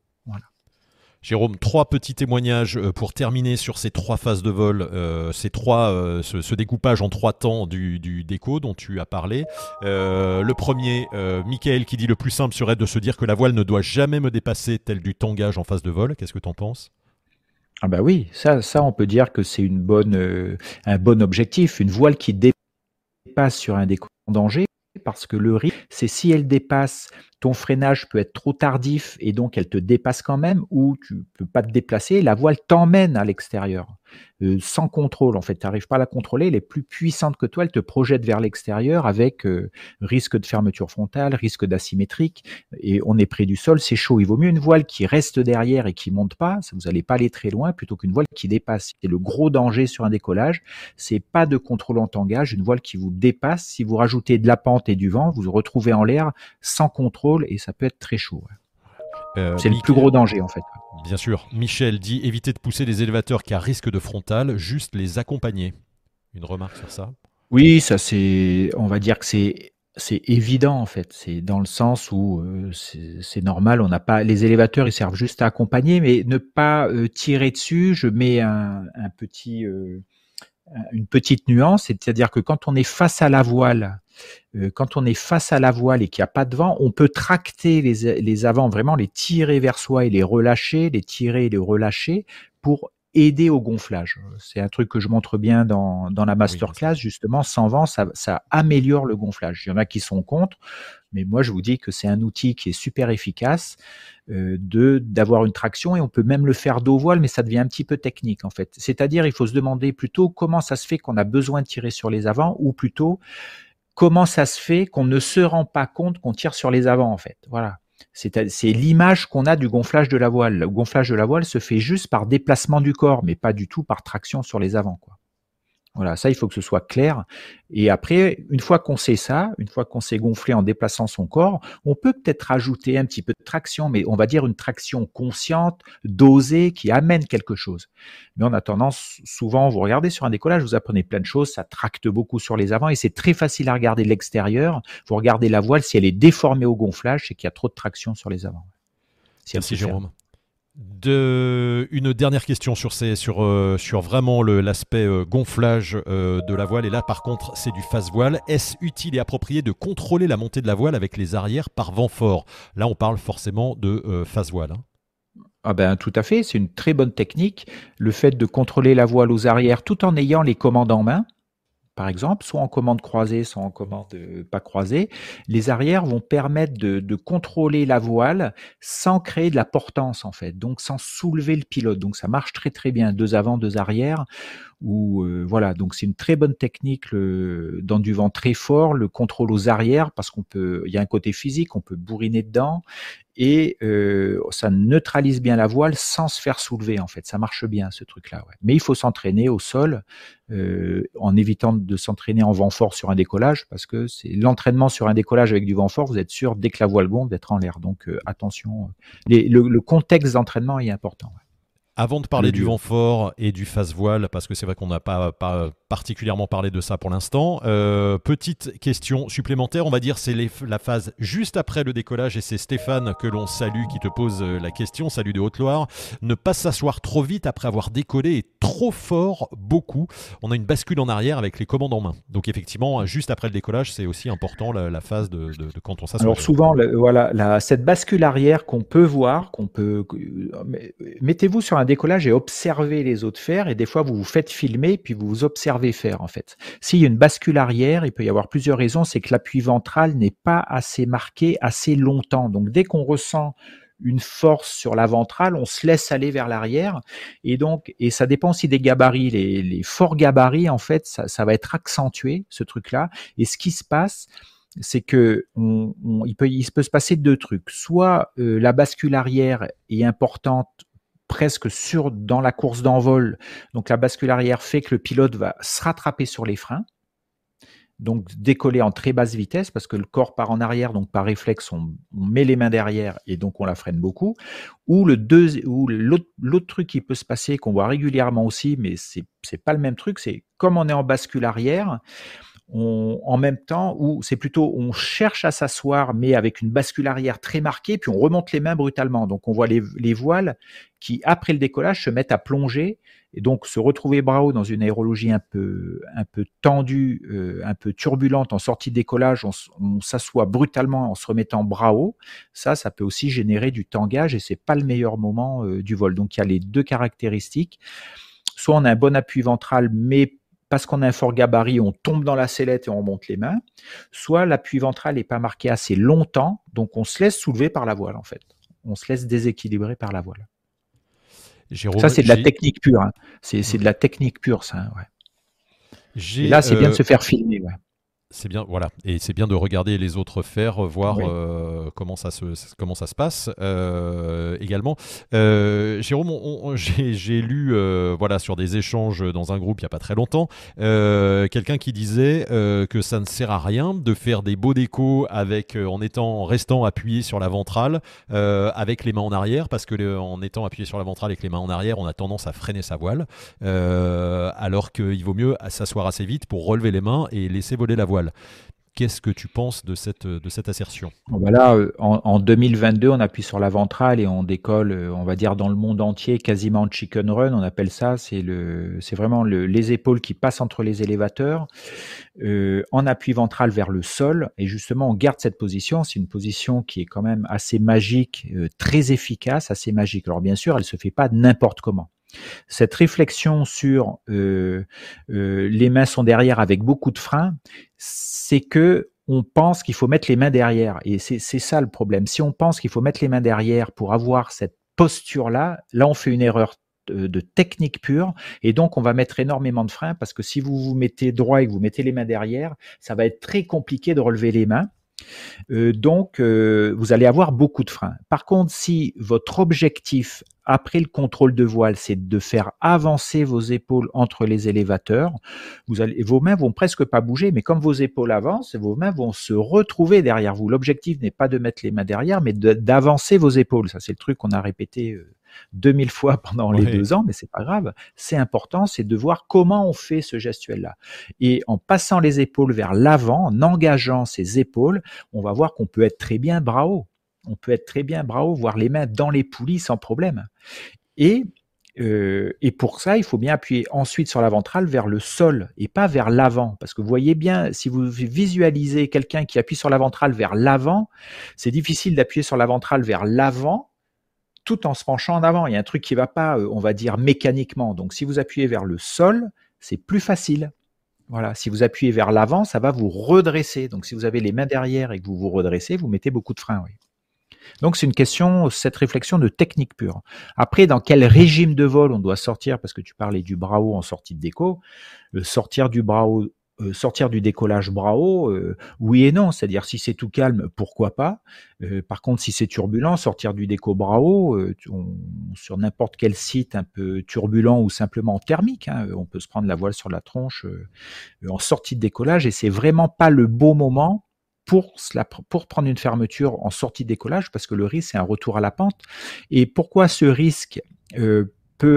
Jérôme, trois petits témoignages euh, pour terminer sur ces trois phases de vol, euh, ces trois, euh, ce, découpage en trois temps du, déco dont tu as parlé. le premier, Michael qui dit le plus simple serait de se dire que la voile ne doit jamais me dépasser tel du tangage en phase de vol. Qu'est-ce que tu en penses? Ah bah oui, ça, on peut dire que c'est un bon objectif. Une voile qui dépasse sur un déco en danger, parce que le risque, c'est si elle dépasse ton freinage peut être trop tardif et donc elle te dépasse quand même, ou tu peux pas te déplacer, la voile t'emmène à l'extérieur. Euh, sans contrôle. En fait, tu n'arrives pas à la contrôler. Elle est plus puissante que toi. Elle te projette vers l'extérieur avec euh, risque de fermeture frontale, risque d'asymétrique. Et on est près du sol, c'est chaud. Il vaut mieux une voile qui reste derrière et qui monte pas. Ça, vous n'allez pas aller très loin, plutôt qu'une voile qui dépasse. Et le gros danger sur un décollage, c'est pas de contrôle en tangage. Une voile qui vous dépasse. Si vous rajoutez de la pente et du vent, vous vous retrouvez en l'air sans contrôle et ça peut être très chaud. Euh, c'est le plus gros danger en fait. Bien sûr. Michel dit éviter de pousser les élévateurs qui a risque de frontal, juste les accompagner. Une remarque sur ça? Oui, ça c'est, on va dire que c'est c'est évident en fait. C'est dans le sens où euh, c'est normal. On n'a pas les élévateurs, ils servent juste à accompagner, mais ne pas euh, tirer dessus. Je mets un, petit, une petite nuance, c'est-à-dire que quand on est face à la voile quand on est face à la voile et qu'il n'y a pas de vent, on peut tracter les, les avants, vraiment les tirer vers soi et les relâcher, les tirer et les relâcher pour aider au gonflage. C'est un truc que je montre bien dans, dans la masterclass, justement, sans vent, ça, ça, améliore le gonflage. Il y en a qui sont contre, mais moi je vous dis que c'est un outil qui est super efficace euh, de d'avoir une traction et on peut même le faire d'eau voile, mais ça devient un petit peu technique en fait. C'est-à-dire il faut se demander plutôt comment ça se fait qu'on a besoin de tirer sur les avants ou plutôt comment ça se fait qu'on ne se rend pas compte qu'on tire sur les avants en fait. Voilà. C'est l'image qu'on a du gonflage de la voile. Le gonflage de la voile se fait juste par déplacement du corps, mais pas du tout par traction sur les avants. Quoi. Voilà, ça, il faut que ce soit clair. Et après, une fois qu'on sait ça, une fois qu'on s'est gonflé en déplaçant son corps, on peut peut-être rajouter un petit peu de traction, mais on va dire une traction consciente, dosée, qui amène quelque chose. Mais on a tendance, souvent, vous regardez sur un décollage, vous apprenez plein de choses, ça tracte beaucoup sur les avants et c'est très facile à regarder de l'extérieur. Vous regardez la voile, si elle est déformée au gonflage, c'est qu'il y a trop de traction sur les avants. Merci Jérôme. De, une dernière question sur, euh, vraiment l'aspect euh, gonflage euh, de la voile. Et là, par contre, c'est du face voile. Est-ce utile et approprié de contrôler la montée de la voile avec les arrières par vent fort? Là, on parle forcément de face voile. Hein. Ah ben tout à fait, c'est une très bonne technique. Le fait de contrôler la voile aux arrières tout en ayant les commandes en main, par exemple, soit en commande croisée, soit en commande euh, pas croisée, les arrières vont permettre de, contrôler la voile sans créer de la portance en fait, donc sans soulever le pilote. Donc ça marche très très bien, deux avant, deux arrière. Ou euh, voilà, donc c'est une très bonne technique dans du vent très fort, le contrôle aux arrières parce qu'on peut, il y a un côté physique, on peut bourriner dedans et euh, ça neutralise bien la voile sans se faire soulever en fait. Ça marche bien ce truc-là. Ouais. Mais il faut s'entraîner au sol euh, en évitant de s'entraîner en vent fort sur un décollage parce que c'est l'entraînement sur un décollage avec du vent fort. Vous êtes sûr dès que la voile gonfle d'être en l'air. Donc euh, attention, le, le, contexte d'entraînement est important. Avant de parler du vent fort et du face voile, parce que c'est vrai qu'on n'a pas, pas, particulièrement parlé de ça pour l'instant, euh, petite question supplémentaire, on va dire c'est la phase juste après le décollage et c'est Stéphane que l'on salue qui te pose euh, la question, salut de Haute-Loire, ne pas s'asseoir trop vite après avoir décollé et trop fort beaucoup. On a une bascule en arrière avec les commandes en main. Donc effectivement, juste après le décollage, c'est aussi important la, phase de, quand on s'assoit. Alors souvent, voilà, cette bascule arrière qu'on peut voir, qu'on peut... Mettez-vous sur un décollage et observez les autres faire et des fois vous vous faites filmer puis vous vous observez faire en fait. S'il y a une bascule arrière, il peut y avoir plusieurs raisons, c'est que l'appui ventral n'est pas assez marqué assez longtemps. Donc dès qu'on ressent une force sur la ventrale, on se laisse aller vers l'arrière. Et donc, et ça dépend aussi des gabarits. Les, forts gabarits, en fait, ça, va être accentué, ce truc-là. Et ce qui se passe, c'est que il, peut, se passer deux trucs. Soit euh, la bascule arrière est importante presque sur dans la course d'envol. Donc la bascule arrière fait que le pilote va se rattraper sur les freins. Donc décoller en très basse vitesse parce que le corps part en arrière, donc par réflexe on, met les mains derrière et donc on la freine beaucoup. Ou le deux, ou l'autre truc qui peut se passer qu'on voit régulièrement aussi, mais c'est pas le même truc, c'est comme on est en bascule arrière, en même temps où c'est plutôt on cherche à s'asseoir mais avec une bascule arrière très marquée puis on remonte les mains brutalement. Donc on voit les, voiles qui après le décollage se mettent à plonger et donc se retrouver bras haut dans une aérologie un peu un peu tendue euh, un peu turbulente en sortie de décollage on, s'assoit brutalement en se remettant bras haut ça ça peut aussi générer du tangage et c'est pas le meilleur moment euh, du vol. Donc il y a les deux caractéristiques. Soit on a un bon appui ventral mais parce qu'on a un fort gabarit, on tombe dans la sellette et on remonte les mains, soit l'appui ventral n'est pas marqué assez longtemps, donc on se laisse soulever par la voile en fait. On se laisse déséquilibrer par la voile. ça, c'est de la technique pure. Hein. C'est de la technique pure, ça. Ouais. là, c'est bien de euh, se faire filmer. Ouais. C'est bien, voilà, et c'est bien de regarder les autres faire, voir euh, comment ça se comment ça se passe euh, également. Euh, Jérôme, j'ai lu voilà sur des échanges dans un groupe il y a pas très longtemps, quelqu'un qui disait que ça ne sert à rien de faire des beaux décos avec en étant restant appuyé sur la ventrale avec les mains en arrière parce que en étant appuyé sur la ventrale avec les mains en arrière, on a tendance à freiner sa voile, alors qu'il vaut mieux s'asseoir assez vite pour relever les mains et laisser voler la voile. Qu'est-ce que tu penses de cette, assertion? Voilà, euh, en, 2022, on appuie sur la ventrale et on décolle, euh, on va dire dans le monde entier, quasiment chicken run, on appelle ça. C'est vraiment le, les épaules qui passent entre les élévateurs, euh, en appui ventral vers le sol. Et justement, on garde cette position. C'est une position qui est quand même assez magique, très efficace, assez magique. Alors bien sûr, elle se fait pas n'importe comment. Cette réflexion sur euh, euh, les mains sont derrière avec beaucoup de freins, c'est que on pense qu'il faut mettre les mains derrière. Et c'est ça le problème. Si on pense qu'il faut mettre les mains derrière pour avoir cette posture-là, là on fait une erreur de, technique pure et donc on va mettre énormément de freins parce que si vous vous mettez droit et que vous mettez les mains derrière, ça va être très compliqué de relever les mains. Euh, donc, vous allez avoir beaucoup de freins. Par contre, si votre objectif après le contrôle de voile, c'est de faire avancer vos épaules entre les élévateurs. Vos mains vont presque pas bouger, mais comme vos épaules avancent, vos mains vont se retrouver derrière vous. L'objectif n'est pas de mettre les mains derrière, mais d'avancer vos épaules. Ça, c'est le truc qu'on a répété 2000 euh, fois pendant les deux ans, mais c'est pas grave. C'est important, c'est de voir comment on fait ce gestuel-là. Et en passant les épaules vers l'avant, en engageant ces épaules, on va voir qu'on peut être très bien bras haut on peut être très bien bravo, voir les mains dans les poulies sans problème. Et, euh, et pour ça, il faut bien appuyer ensuite sur la ventrale vers le sol et pas vers l'avant. Parce que vous voyez bien, si vous visualisez quelqu'un qui appuie sur la ventrale vers l'avant, c'est difficile d'appuyer sur la ventrale vers l'avant tout en se penchant en avant. Il y a un truc qui va pas, euh, on va dire, mécaniquement. Donc si vous appuyez vers le sol, c'est plus facile. Voilà, si vous appuyez vers l'avant, ça va vous redresser. Donc si vous avez les mains derrière et que vous vous redressez, vous mettez beaucoup de frein. Oui. Donc c'est une question, cette réflexion de technique pure. Après, dans quel régime de vol on doit sortir, parce que tu parlais du bras haut en sortie de déco, euh, sortir du bras haut, euh, sortir du décollage haut, euh, oui et non. C'est-à-dire si c'est tout calme, pourquoi pas? par contre, si c'est turbulent, sortir du déco haut, sur n'importe quel site un peu turbulent ou simplement thermique, hein, on peut se prendre la voile sur la tronche en sortie de décollage et c'est vraiment pas le beau moment pour, prendre une fermeture en sortie de décollage, parce que le risque, c'est un retour à la pente. Et pourquoi ce risque euh,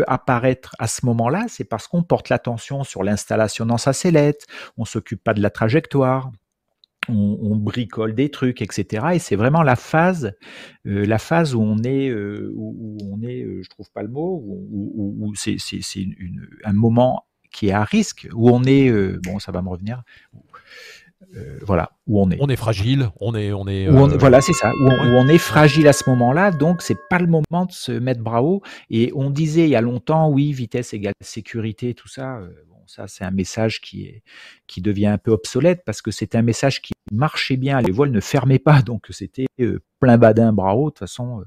apparaître à ce moment-là C'est parce qu'on porte l'attention sur l'installation dans sa sellette, on s'occupe pas de la trajectoire, on, bricole des trucs, etc. Et c'est vraiment la phase, euh, la phase où on est, euh, où, on est, je trouve pas le mot, où, c'est un moment qui est à risque, où on est, bon, ça va me revenir, euh, voilà où on est. On est fragile, on est, on est. Euh, voilà, c'est ça. Où on, est fragile à ce moment-là, donc c'est pas le moment de se mettre bras haut. Et on disait il y a longtemps, oui, vitesse égale sécurité, tout ça. Euh, bon, ça c'est un message qui est qui devient un peu obsolète parce que c'était un message qui marchait bien. Les voiles ne fermaient pas, donc c'était plein badin bras haut. De toute façon,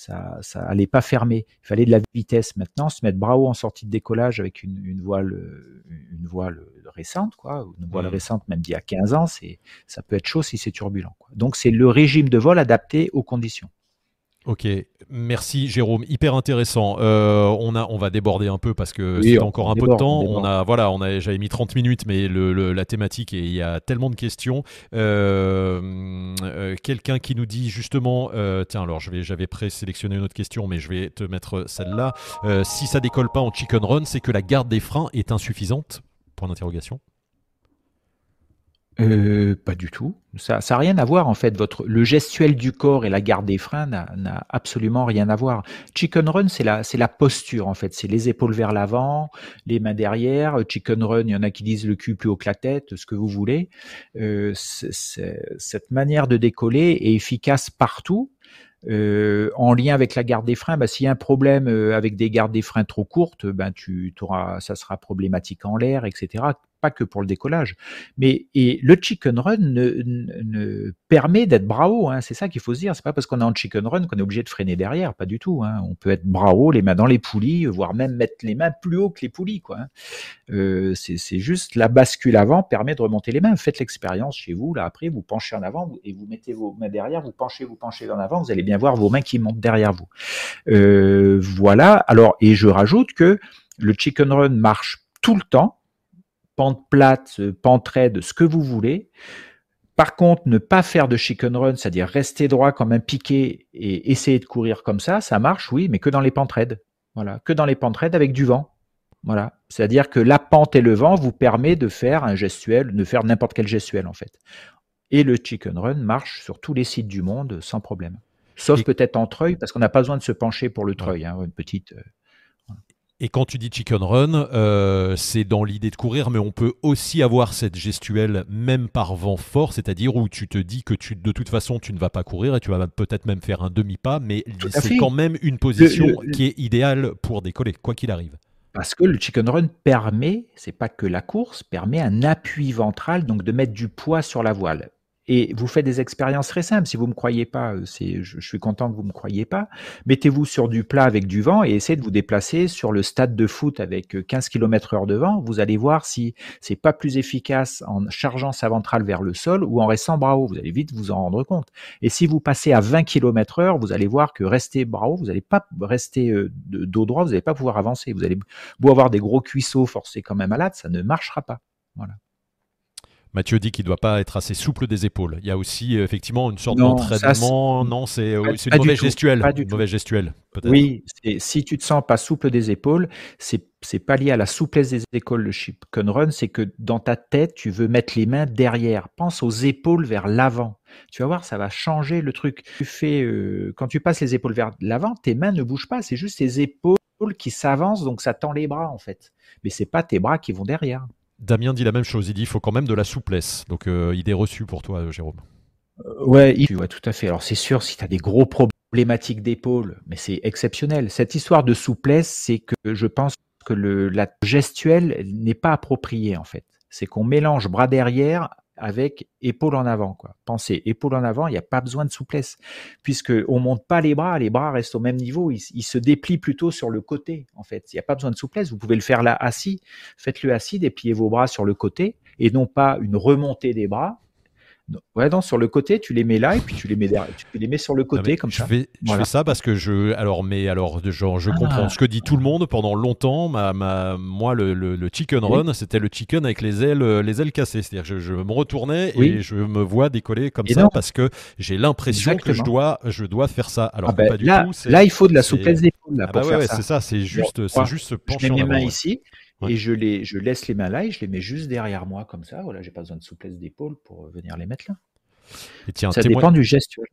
ça, ça allait pas fermer. Il fallait de la vitesse. Maintenant, se mettre haut en sortie de décollage avec une, une voile, une voile récente, quoi, une voile mmh. récente même d'il y a 15 ans, c'est, ça peut être chaud si c'est turbulent. Quoi. Donc c'est le régime de vol adapté aux conditions. Ok, merci Jérôme, hyper intéressant. Euh, on, a, on va déborder un peu parce que c'est encore un peu de temps. On a, voilà, on a, j'avais mis 30 minutes, mais le, la thématique, et il y a tellement de questions. Euh, euh, quelqu'un qui nous dit justement, tiens, alors je vais, j'avais présélectionné une autre question, mais je vais te mettre celle-là. si ça décolle pas en chicken run, c'est que la garde des freins est insuffisante? Point d'interrogation. Euh, pas du tout. Ça n'a rien à voir en fait. Votre, le gestuel du corps et la garde des freins n'a absolument rien à voir. Chicken run, c'est la, c'est la posture en fait. C'est les épaules vers l'avant, les mains derrière. Chicken run, il y en a qui disent le cul plus haut que la tête, ce que vous voulez. Euh, cette manière de décoller est efficace partout. Euh, en lien avec la garde des freins, bah, s'il y a un problème euh, avec des gardes des freins trop courtes, ben tu auras, ça sera problématique en l'air, etc pas que pour le décollage. Mais et le chicken run ne, permet d'être bravo. Hein, c'est ça qu'il faut se dire. C'est pas parce qu'on est en chicken run qu'on est obligé de freiner derrière. Pas du tout. Hein. On peut être bravo, les mains dans les poulies, voire même mettre les mains plus haut que les poulies. Quoi, hein. euh, c'est juste la bascule avant permet de remonter les mains. Faites l'expérience chez vous. Là après, vous penchez en avant et vous mettez vos mains derrière. Vous penchez, vous penchez en avant. Vous allez bien voir vos mains qui montent derrière vous. Euh, voilà. Alors et je rajoute que le chicken run marche tout le temps pente plate, pente raide, ce que vous voulez. Par contre, ne pas faire de chicken run, c'est-à-dire rester droit comme un piqué et essayer de courir comme ça, ça marche, oui, mais que dans les pentes raides. Voilà, que dans les pentes raides avec du vent. Voilà, c'est-à-dire que la pente et le vent vous permet de faire un gestuel, de faire n'importe quel gestuel en fait. Et le chicken run marche sur tous les sites du monde sans problème. Sauf peut-être en treuil, parce qu'on n'a pas besoin de se pencher pour le treuil. Hein, une petite. Et quand tu dis chicken run, euh, c'est dans l'idée de courir, mais on peut aussi avoir cette gestuelle même par vent fort, c'est-à-dire où tu te dis que tu, de toute façon tu ne vas pas courir et tu vas peut-être même faire un demi-pas, mais c'est quand même une position qui est idéale pour décoller, quoi qu'il arrive. Parce que le chicken run permet, c'est pas que la course, permet un appui ventral, donc de mettre du poids sur la voile. Et vous faites des expériences très simples. Si vous ne me croyez pas, euh, c'est, je, suis content que vous ne me croyez pas. Mettez-vous sur du plat avec du vent et essayez de vous déplacer sur le stade de foot avec 15 km heure de vent. Vous allez voir si c'est pas plus efficace en chargeant sa ventrale vers le sol ou en restant bras. Vous allez vite vous en rendre compte. Et si vous passez à 20 km heure, vous allez voir que rester bras haut, vous n'allez pas rester euh, dos droit, vous n'allez pas pouvoir avancer. Vous allez beau avoir des gros cuisseaux forcés comme un malade, ça ne marchera pas. Voilà. Mathieu dit qu'il ne doit pas être assez souple des épaules. Il y a aussi euh, effectivement une sorte d'entraînement. Non, c'est une mauvaise gestuelle. Mauvaise gestuelle, Oui, si tu te sens pas souple des épaules, c'est c'est pas lié à la souplesse des épaules le chicken run, c'est que dans ta tête, tu veux mettre les mains derrière. Pense aux épaules vers l'avant. Tu vas voir, ça va changer le truc. Tu fais euh, quand tu passes les épaules vers l'avant, tes mains ne bougent pas, c'est juste tes épaules qui s'avancent, donc ça tend les bras en fait. Mais c'est pas tes bras qui vont derrière. Damien dit la même chose. Il dit il faut quand même de la souplesse. Donc, euh, idée reçue pour toi, euh, Jérôme. Euh, ouais, tout à fait. Alors, c'est sûr, si tu as des gros problématiques d'épaule, mais c'est exceptionnel. Cette histoire de souplesse, c'est que je pense que le, la gestuelle n'est pas appropriée, en fait. C'est qu'on mélange bras derrière avec épaule en avant. Quoi. Pensez, épaule en avant, il n'y a pas besoin de souplesse, puisque on monte pas les bras, les bras restent au même niveau, ils, se déplient plutôt sur le côté. En fait, il n'y a pas besoin de souplesse. Vous pouvez le faire là assis, faites-le assis, dépliez vos bras sur le côté, et non pas une remontée des bras, Ouais, non, sur le côté, tu les mets là et puis tu les mets derrière, tu les mets sur le côté comme je ça. Fais, je fais ça parce que je, alors, mais alors, genre, je comprends ah. ce que dit tout le monde pendant longtemps. Ma, ma, moi, le, le, chicken run, c'était le chicken avec les ailes, les ailes cassées. C'est-à-dire, je, je, me retournais et je me vois décoller comme ça parce que j'ai l'impression que je dois, je dois faire ça. Alors, ah pas du là, tout. Là, il faut de la souplesse d'épaule. Ah bah ouais, c'est ça. C'est juste, c'est juste se pencher. Je mets mes mains ici et je, les, je laisse les mains là et je les mets juste derrière moi comme ça. Voilà, j'ai pas besoin de souplesse d'épaule pour venir les mettre là. Et tiens, ça dépend du gestuel.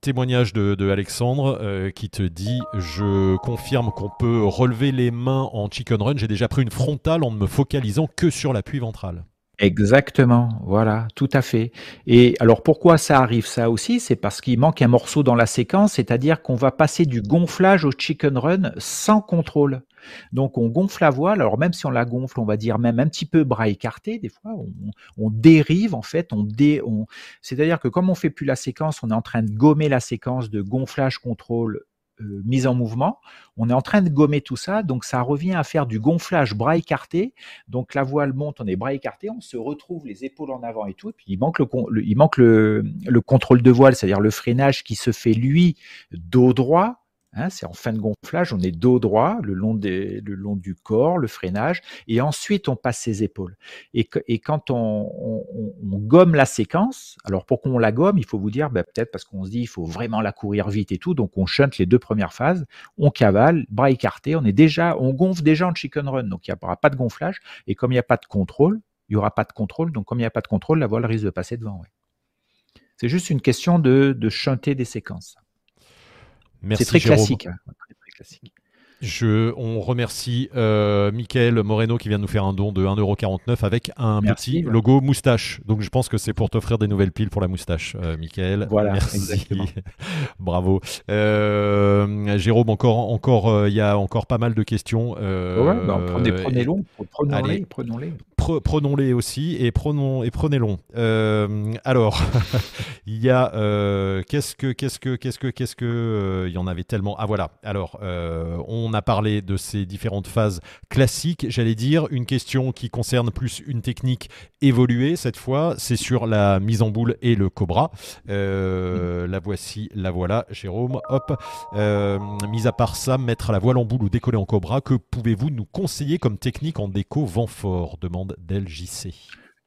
Témoignage de, Alexandre euh, qui te dit Je confirme qu'on peut relever les mains en chicken run. J'ai déjà pris une frontale en ne me focalisant que sur l'appui ventral. Exactement, voilà, tout à fait. Et alors pourquoi ça arrive ça aussi? C'est parce qu'il manque un morceau dans la séquence, c'est-à-dire qu'on va passer du gonflage au chicken run sans contrôle. Donc on gonfle la voile, alors même si on la gonfle, on va dire même un petit peu bras écarté, des fois on, dérive en fait, on, dé, c'est-à-dire que comme on fait plus la séquence, on est en train de gommer la séquence de gonflage contrôle euh, mise en mouvement. On est en train de gommer tout ça, donc ça revient à faire du gonflage bras écartés. Donc la voile monte, on est bras écartés, on se retrouve les épaules en avant et tout. Et puis il manque le, il manque le, le contrôle de voile, c'est-à-dire le freinage qui se fait lui dos droit Hein, c'est en fin de gonflage, on est dos droit, le long, du corps, le freinage, et ensuite on passe ses épaules. Et, quand on, gomme la séquence, alors pourquoi on la gomme? Il faut vous dire, bah, peut-être parce qu'on se dit il faut vraiment la courir vite et tout, donc on shunt les deux premières phases, on cavale, bras écartés, on est déjà, on gonfle déjà en chicken run, donc il n'y aura pas de gonflage, et comme il n'y a pas de contrôle, il n'y aura pas de contrôle, donc comme il n'y a pas de contrôle, la voile risque de passer devant. C'est juste une question de, de shunter des séquences. C'est très classique. Très classique. Je, on remercie euh, Michael Moreno qui vient de nous faire un don de 1,49€ avec un petit logo moustache. Donc je pense que c'est pour t'offrir des nouvelles piles pour la moustache, euh, Michael. Voilà, Merci. Bravo. Euh, Jérôme, encore, encore, euh, il y a encore pas mal de questions. Ouais, bah, prenez, prenez long, prenons-les, prenons-les prenons-les aussi et prenez-les. Euh, alors, il y a euh, qu'est-ce que qu'est-ce que qu'est-ce que qu'est-ce que euh, il y en avait tellement. Ah voilà. Alors, on a parlé de ces différentes phases classiques. J'allais dire une question qui concerne plus une technique évoluée cette fois. C'est sur la mise en boule et le cobra. La voici, la voilà, Jérôme. Hop. mis à part ça, mettre la voile en boule ou décoller en cobra, que pouvez-vous nous conseiller comme technique en déco vent fort? Demande d'LJC.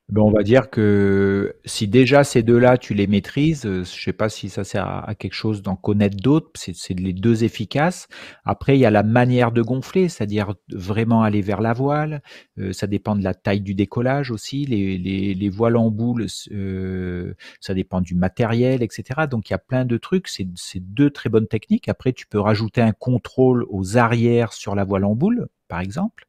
Ben, on va dire que si déjà ces deux-là, tu les maîtrises, euh, je sais pas si ça sert à, quelque chose d'en connaître d'autres, c'est les deux efficaces. Après, il y a la manière de gonfler, c'est-à-dire vraiment aller vers la voile. Euh, ça dépend de la taille du décollage aussi. Les, les, les voiles en boule, euh, ça dépend du matériel, etc. Donc il y a plein de trucs. C'est deux très bonnes techniques. Après, tu peux rajouter un contrôle aux arrières sur la voile en boule, par exemple.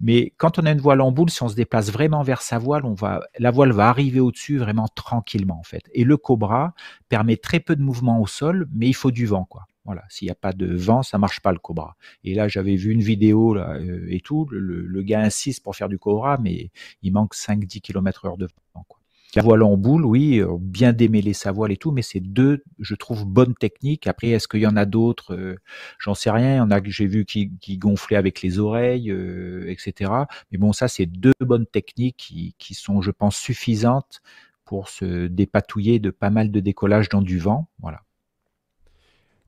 Mais quand on a une voile en boule, si on se déplace vraiment vers sa voile, on va, la voile va arriver au-dessus vraiment tranquillement en fait. Et le cobra permet très peu de mouvement au sol, mais il faut du vent quoi. Voilà, s'il n'y a pas de vent, ça marche pas le cobra. Et là, j'avais vu une vidéo là, euh, et tout, le, gars insiste pour faire du cobra, mais il manque 5-10 km heure de vent. Quoi. La voile en boule, oui, euh, bien démêler sa voile et tout, mais c'est deux, je trouve, bonnes techniques. Après, est-ce qu'il y en a d'autres euh, J'en sais rien. Il y en a que j'ai vu qui, qui gonflaient avec les oreilles, euh, etc. Mais bon, ça, c'est deux bonnes techniques qui, qui sont, je pense, suffisantes pour se dépatouiller de pas mal de décollage dans du vent. Voilà.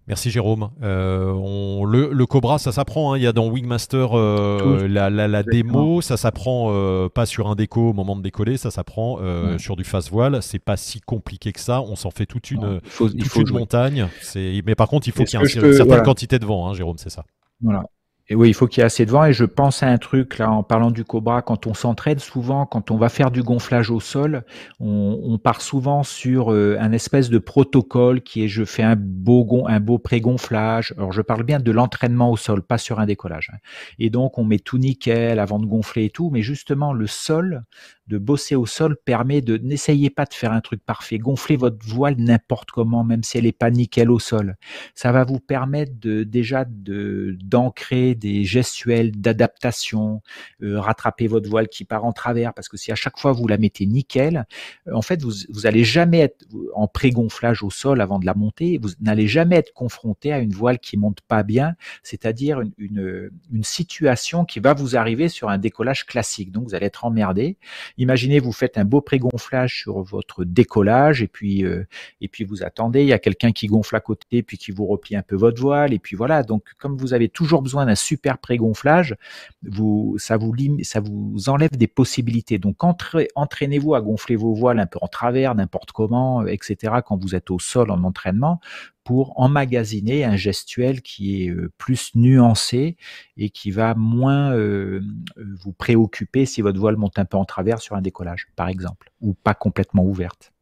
Merci Jérôme. Euh, on, le, Cobra, ça s'apprend. Hein. Il y a dans Wingmaster euh, la, la, démo, ça s'apprend euh, pas sur un déco au moment de décoller, ça s'apprend sur du face voile. C'est pas si compliqué que ça. On s'en fait toute une, il faut, toute une montagne. Mais par contre, il faut qu'il y ait une certaine quantité de vent, hein, Jérôme, c'est ça. Voilà. Et oui, il faut qu'il y ait assez de vent. Et je pense à un truc, là, en parlant du Cobra, quand on s'entraîne souvent, quand on va faire du gonflage au sol, on, part souvent sur euh, un espèce de protocole qui est je fais un beau, un beau pré-gonflage. Alors, je parle bien de l'entraînement au sol, pas sur un décollage. Hein. Et donc, on met tout nickel avant de gonfler et tout. Mais justement, le sol, de bosser au sol permet de n'essayez pas de faire un truc parfait. Gonflez votre voile n'importe comment, même si elle est pas nickel au sol. Ça va vous permettre de déjà de d'ancrer des gestuels d'adaptation, euh, rattraper votre voile qui part en travers, parce que si à chaque fois vous la mettez nickel, euh, en fait vous vous allez jamais être en pré-gonflage au sol avant de la monter. Vous n'allez jamais être confronté à une voile qui monte pas bien, c'est-à-dire une, une, une situation qui va vous arriver sur un décollage classique. Donc vous allez être emmerdé Imaginez, vous faites un beau pré-gonflage sur votre décollage et puis euh, et puis vous attendez, il y a quelqu'un qui gonfle à côté puis qui vous replie un peu votre voile et puis voilà. Donc comme vous avez toujours besoin d'un super pré-gonflage, vous ça vous ça vous enlève des possibilités. Donc entraînez-vous à gonfler vos voiles un peu en travers, n'importe comment, etc. Quand vous êtes au sol en entraînement pour emmagasiner un gestuel qui est euh, plus nuancé et qui va moins euh, vous préoccuper si votre voile monte un peu en travers sur un décollage, par exemple, ou pas complètement ouverte.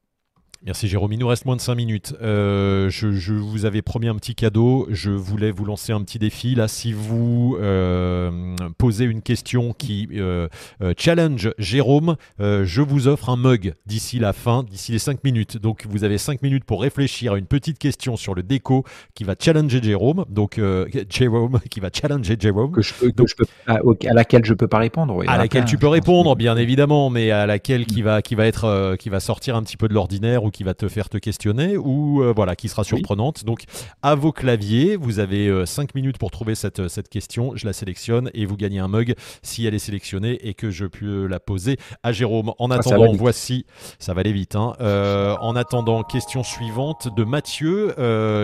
Merci Jérôme. Il nous reste moins de 5 minutes. Euh, je, vous avais promis un petit cadeau. Je voulais vous lancer un petit défi. Là, si vous euh, posez une question qui euh, challenge Jérôme, je vous offre un mug d'ici la fin, d'ici les 5 minutes. Donc, vous avez 5 minutes pour réfléchir à une petite question sur le déco qui va challenger Jérôme. Donc, Jérôme qui va challenger Jérôme. Que je peux, à, laquelle je peux pas répondre. à laquelle tu peux répondre, bien évidemment, mais à laquelle qui va, qui va être, qui va sortir un petit peu de l'ordinaire qui va te faire te questionner ou euh, voilà, qui sera surprenante. Donc, à vos claviers, vous avez 5 euh, minutes pour trouver cette, euh, cette question. Je la sélectionne et vous gagnez un mug si elle est sélectionnée et que je peux la poser à Jérôme. En ah, attendant, voici, ça va aller vite. Hein. en attendant, question suivante de Mathieu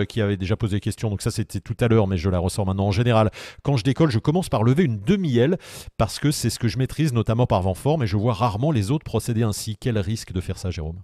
qui avait déjà posé question. Donc, ça, c'était tout à l'heure, mais je la ressors maintenant. En général, quand je décolle, je commence par lever une demi-aile parce que c'est ce que je maîtrise, notamment par vent fort, mais je vois rarement les autres procéder ainsi. Quel risque de faire ça, Jérôme?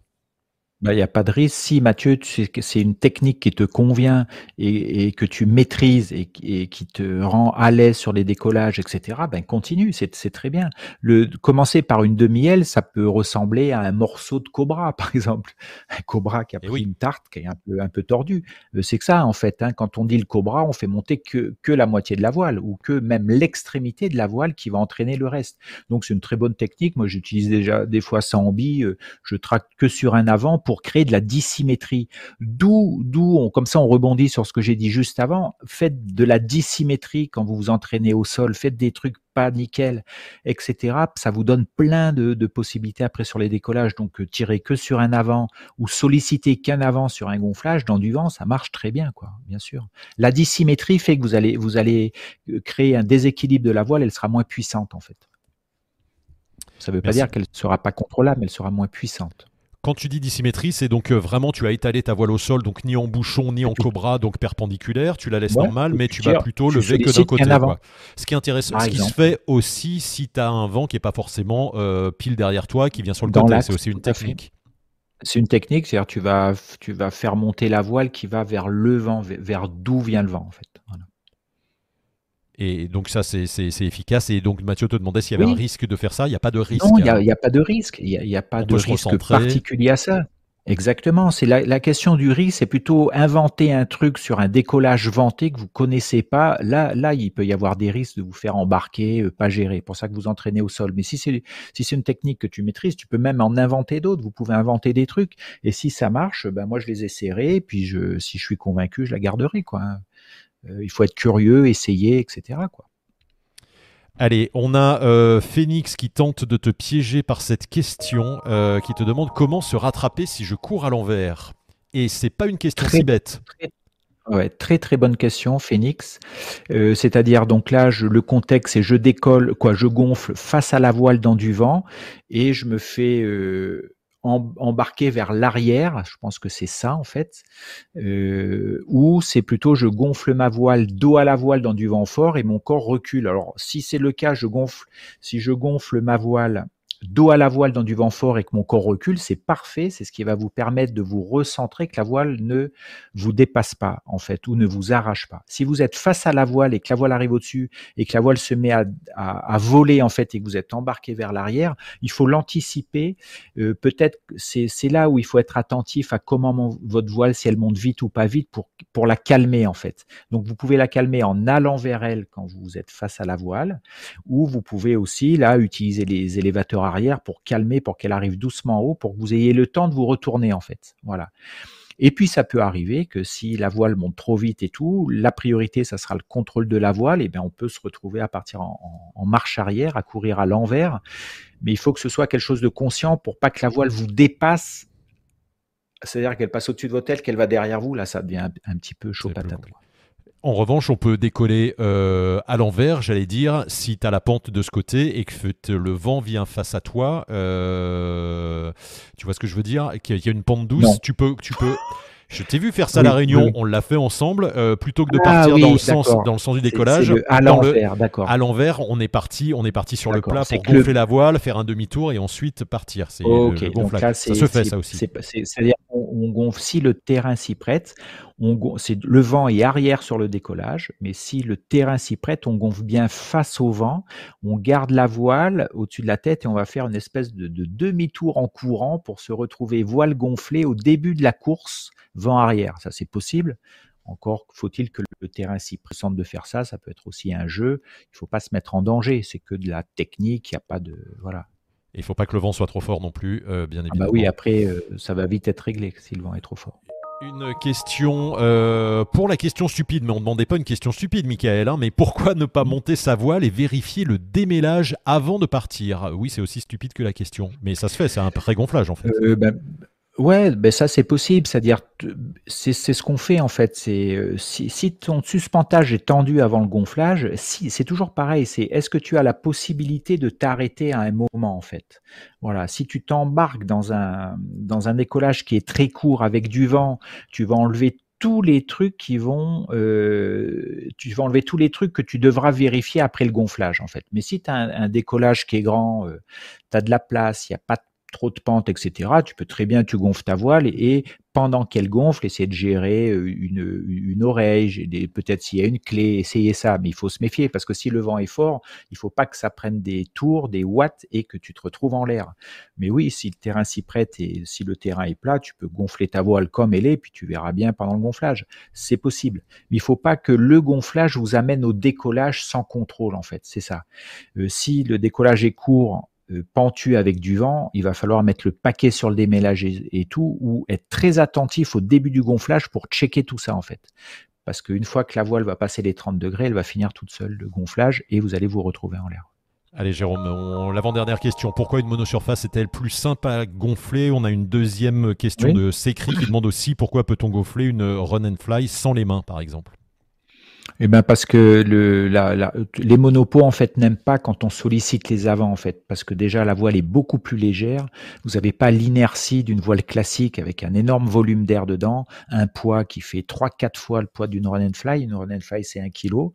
Il n'y a pas de risque. Si Mathieu, c'est une technique qui te convient et, que tu maîtrises et, qui te rend à l'aise sur les décollages, etc., ben continue, c'est très bien. Le, commencer par une demi-aile, ça peut ressembler à un morceau de cobra, par exemple. Un cobra qui a eh pris une tarte qui est un peu, un peu tordue. Euh, c'est que ça, en fait. Hein. quand on dit le cobra, on fait monter que, que la moitié de la voile ou que même l'extrémité de la voile qui va entraîner le reste. Donc c'est une très bonne technique. Moi, j'utilise déjà des fois sans ambi. Euh, je tracte que sur un avant pour créer de la dissymétrie. D'où, d'où, comme ça, on rebondit sur ce que j'ai dit juste avant. Faites de la dissymétrie quand vous vous entraînez au sol. Faites des trucs pas nickel, etc. Ça vous donne plein de, possibilités après sur les décollages. Donc, euh, tirer que sur un avant ou solliciter qu'un avant sur un gonflage dans du vent, ça marche très bien, quoi. Bien sûr. La dissymétrie fait que vous allez, vous allez euh, créer un déséquilibre de la voile. Elle sera moins puissante, en fait. Ça ne veut pas dire qu'elle ne sera pas contrôlable, mais elle sera moins puissante. Quand tu dis dissymétrie, c'est donc euh, vraiment tu as étalé ta voile au sol, donc ni en bouchon ni en cobra, donc perpendiculaire. Tu la laisses normale, mais tu vas plutôt lever que d'un côté. Ce qui est intéressant, ce qui se fait aussi si tu as un vent qui est pas forcément euh, pile derrière toi, qui vient sur le côté. C'est aussi une technique. C'est une technique, c'est-à-dire tu vas, tu vas faire monter la voile qui va vers le vent, vers d'où vient le vent en fait. Et donc ça, c'est efficace. Et donc Mathieu te demandait s'il y avait un risque de faire ça. Il n'y a pas de risque. Non, il n'y a, pas de risque. Il n'y a, pas de risque particulier à ça. Exactement. C'est la, question du risque, c'est plutôt inventer un truc sur un décollage vanté que vous connaissez pas. Là, là, il peut y avoir des risques de vous faire embarquer, euh, pas gérer. Pour ça que vous entraînez au sol. Mais si c'est si c'est une technique que tu maîtrises, tu peux même en inventer d'autres. Vous pouvez inventer des trucs. Et si ça marche, ben moi je les essaierai. Puis je, si je suis convaincu, je la garderai quoi. Euh, il faut être curieux, essayer, etc. Quoi. Allez, on a euh, Phoenix qui tente de te piéger par cette question, euh, qui te demande comment se rattraper si je cours à l'envers. Et c'est pas une question si bête. Très, ouais, très très bonne question, Phoenix. C'est-à-dire donc là, le contexte c'est je décolle, quoi, je gonfle face à la voile dans du vent et je me fais embarquer vers l'arrière, je pense que c'est ça en fait, euh, ou c'est plutôt je gonfle ma voile dos à la voile dans du vent fort et mon corps recule. Alors si c'est le cas, je gonfle, si je gonfle ma voile dos à la voile dans du vent fort et que mon corps recule, c'est parfait. C'est ce qui va vous permettre de vous recentrer, que la voile ne vous dépasse pas, en fait, ou ne vous arrache pas. Si vous êtes face à la voile et que la voile arrive au-dessus et que la voile se met à, à, voler, en fait, et que vous êtes embarqué vers l'arrière, il faut l'anticiper. Euh, peut-être, c'est là où il faut être attentif à comment votre voile, si elle monte vite ou pas vite, pour, pour la calmer, en fait. Donc, vous pouvez la calmer en allant vers elle quand vous êtes face à la voile, ou vous pouvez aussi, là, utiliser les élévateurs arrière pour calmer, pour qu'elle arrive doucement en haut, pour que vous ayez le temps de vous retourner en fait. Voilà. Et puis ça peut arriver que si la voile monte trop vite et tout, la priorité ça sera le contrôle de la voile. Et bien on peut se retrouver à partir en, marche arrière, à courir à l'envers. Mais il faut que ce soit quelque chose de conscient pour pas que la voile vous dépasse. C'est-à-dire qu'elle passe au-dessus de votre tête, qu'elle va derrière vous. Là, ça devient un, petit peu chaud patate. En revanche, on peut décoller euh, à l'envers, j'allais dire, si tu as la pente de ce côté et que le vent vient face à toi. Euh, tu vois ce que je veux dire? Qu'il y a une pente douce, tu peux, tu peux. Je t'ai vu faire ça à la Réunion, on l'a fait ensemble. Euh, plutôt que de ah partir dans, le sens, dans le sens du décollage, à l'envers, d'accord. À l'envers, on est parti, on est parti sur le plat pour gonfler la voile, faire un demi-tour et ensuite partir. C'est ça se fait ça aussi. C'est-à-dire on gonfle si le terrain s'y prête. On, le vent est arrière sur le décollage, mais si le terrain s'y prête, on gonfle bien face au vent. On garde la voile au-dessus de la tête et on va faire une espèce de, de demi-tour en courant pour se retrouver voile gonflée au début de la course vent arrière. Ça, c'est possible. Encore faut-il que le terrain s'y présente de faire ça. Ça peut être aussi un jeu. Il ne faut pas se mettre en danger. C'est que de la technique. Il n'y a pas de voilà. Il ne faut pas que le vent soit trop fort non plus, euh, bien évidemment. Ah bah oui, après, euh, ça va vite être réglé si le vent est trop fort. Une question euh, pour la question stupide, mais on ne demandait pas une question stupide, Michael. Hein, mais pourquoi ne pas monter sa voile et vérifier le démêlage avant de partir? Oui, c'est aussi stupide que la question, mais ça se fait, c'est un pré-gonflage en fait. Ben, Ouais, ben ça c'est possible, c'est-à-dire c'est ce qu'on fait en fait. C'est euh, si, si, ton suspentage est tendu avant le gonflage, si c'est toujours pareil. C'est est-ce que tu as la possibilité de t'arrêter à un moment en fait? Voilà, si tu t'embarques dans un dans un décollage qui est très court avec du vent, tu vas enlever tous les trucs qui vont, euh, tu vas enlever tous les trucs que tu devras vérifier après le gonflage en fait. Mais si tu as un, décollage qui est grand, euh, tu as de la place, il n'y a pas de trop de pente, etc., tu peux très bien, tu gonfles ta voile et, pendant qu'elle gonfle, essayer de gérer euh, une, une oreille, peut-être s'il y a une clé, essayer ça, mais il faut se méfier parce que si le vent est fort, il faut pas que ça prenne des tours, des watts et que tu te retrouves en l'air. Mais oui, si le terrain s'y prête et si le terrain est plat, tu peux gonfler ta voile comme elle est, puis tu verras bien pendant le gonflage. C'est possible. Mais il faut pas que le gonflage vous amène au décollage sans contrôle, en fait. C'est ça. Euh, si le décollage est court, pentu avec du vent, il va falloir mettre le paquet sur le démêlage et, tout, ou être très attentif au début du gonflage pour checker tout ça en fait. Parce qu'une fois que la voile va passer les 30 degrés, elle va finir toute seule le gonflage et vous allez vous retrouver en l'air. Allez Jérôme, l'avant-dernière question. Pourquoi une monosurface est-elle plus simple à gonfler? On a une deuxième question de Secri qui demande aussi pourquoi peut-on gonfler une run and fly sans les mains par exemple? Eh ben parce que le, la, les monopos en fait n'aiment pas quand on sollicite les avants en fait parce que déjà la voile est beaucoup plus légère. Vous n'avez pas l'inertie d'une voile classique avec un énorme volume d'air dedans, un poids qui fait 3-4 fois le poids d'une run and fly. Une run fly c'est 1 kg,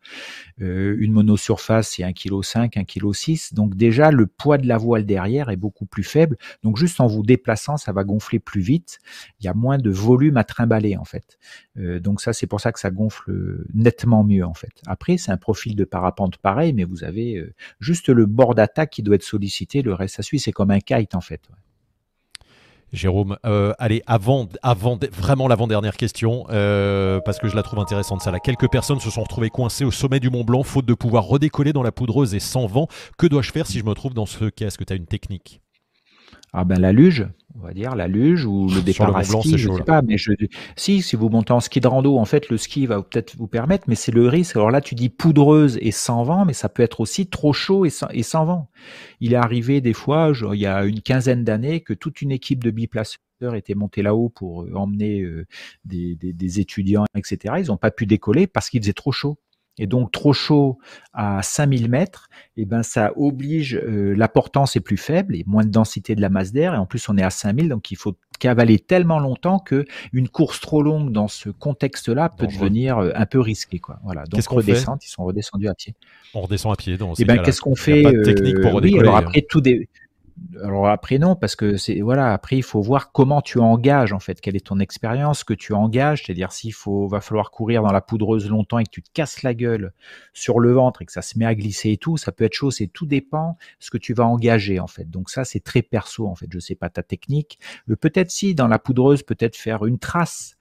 euh, une monosurface c'est 1 kg 5, 1 kg 6. Donc déjà le poids de la voile derrière est beaucoup plus faible. Donc juste en vous déplaçant ça va gonfler plus vite. Il y a moins de volume à trimballer en fait. Euh, donc ça c'est pour ça que ça gonfle nettement mieux en fait. Après, c'est un profil de parapente pareil, mais vous avez euh, juste le bord d'attaque qui doit être sollicité, le reste à suivre, c'est comme un kite en fait. Jérôme, euh, allez, avant, avant, vraiment l'avant-dernière question, euh, parce que je la trouve intéressante, ça là. Quelques personnes se sont retrouvées coincées au sommet du Mont Blanc, faute de pouvoir redécoller dans la poudreuse et sans vent. Que dois-je faire si je me trouve dans ce cas? Est-ce que tu as une technique? Ah ben la luge, on va dire la luge ou le départ à ski, je sais pas, mais je si si vous montez en ski de rando, en fait le ski va peut-être vous permettre, mais c'est le risque. Alors là tu dis poudreuse et sans vent, mais ça peut être aussi trop chaud et sans, vent. Il est arrivé des fois, il y a une quinzaine d'années, que toute une équipe de biplaceurs était montée là-haut pour euh, emmener euh, des, des, étudiants, etc. Ils n'ont pas pu décoller parce qu'il faisait trop chaud et donc trop chaud à 5000 mètres, et eh ben ça oblige, euh, la portance est plus faible et moins de densité de la masse d'air, et en plus on est à 5000, donc il faut cavaler tellement longtemps que une course trop longue dans ce contexte-là peut devenir euh, un peu risquée, quoi. Voilà. Donc redescendre, ils sont redescendus à pied. On redescend à pied dans Et eh ben qu'est-ce qu'on fait pas de technique pour redécoller. Oui, alors après tout des alors après non, parce que c'est voilà, après il faut voir comment tu engages en fait, quelle est ton expérience que tu engages, c'est-à-dire s'il faut va falloir courir dans la poudreuse longtemps et que tu te casses la gueule sur le ventre et que ça se met à glisser et tout, ça peut être chaud, c'est tout dépend ce que tu vas engager en fait. Donc ça c'est très perso en fait, je sais pas ta technique, peut-être si dans la poudreuse peut-être faire une trace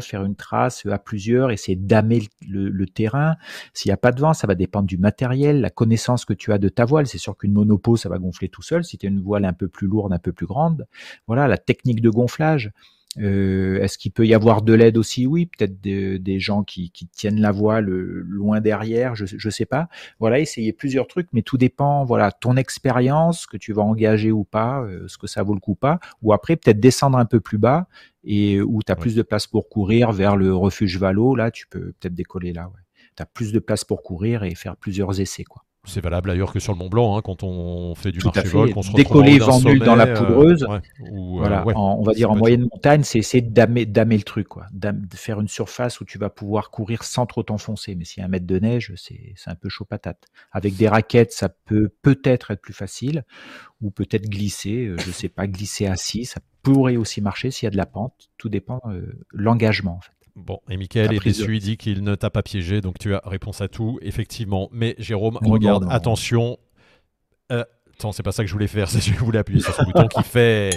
faire une trace à plusieurs, essayer d'amer le, terrain. S'il n'y a pas de vent, ça va dépendre du matériel, la connaissance que tu as de ta voile. C'est sûr qu'une monopo, ça va gonfler tout seul. Si tu as une voile un peu plus lourde, un peu plus grande, voilà, la technique de gonflage. Euh, est-ce qu'il peut y avoir de l'aide aussi? Oui, peut-être des gens qui, tiennent la voile loin derrière, je ne sais pas. Voilà, essayer plusieurs trucs, mais tout dépend. Voilà, ton expérience, que tu vas engager ou pas, euh, ce que ça vaut le coup pas. Ou après, peut-être descendre un peu plus bas et où tu as plus de place pour courir vers le refuge Valo. Là, tu peux peut-être décoller là. Ouais. Tu as plus de place pour courir et faire plusieurs essais, quoi. C'est valable ailleurs que sur le Mont Blanc, hein, quand on fait du Tout marché vol, qu'on se Décoller vendu dans la euh, poudreuse, voilà, euh, on va dire en moyenne montagne, c'est essayer d'amer, le truc, quoi, de faire une surface où tu vas pouvoir courir sans trop t'enfoncer. Mais s'il y a un mètre de neige, c'est, un peu chaud patate. Avec des raquettes, ça peut peut-être être plus facile, ou peut-être glisser, euh, je sais pas, glisser assis, ça pourrait aussi marcher s'il y a de la pente. Tout dépend l'engagement en fait. Bon, et Michael est déçu, il dit qu'il ne t'a pas piégé, donc tu as réponse à tout, effectivement. Mais Jérôme, regarde, attention. Euh, attends, c'est pas ça que je voulais faire, c'est je voulais appuyer sur ce bouton qui fait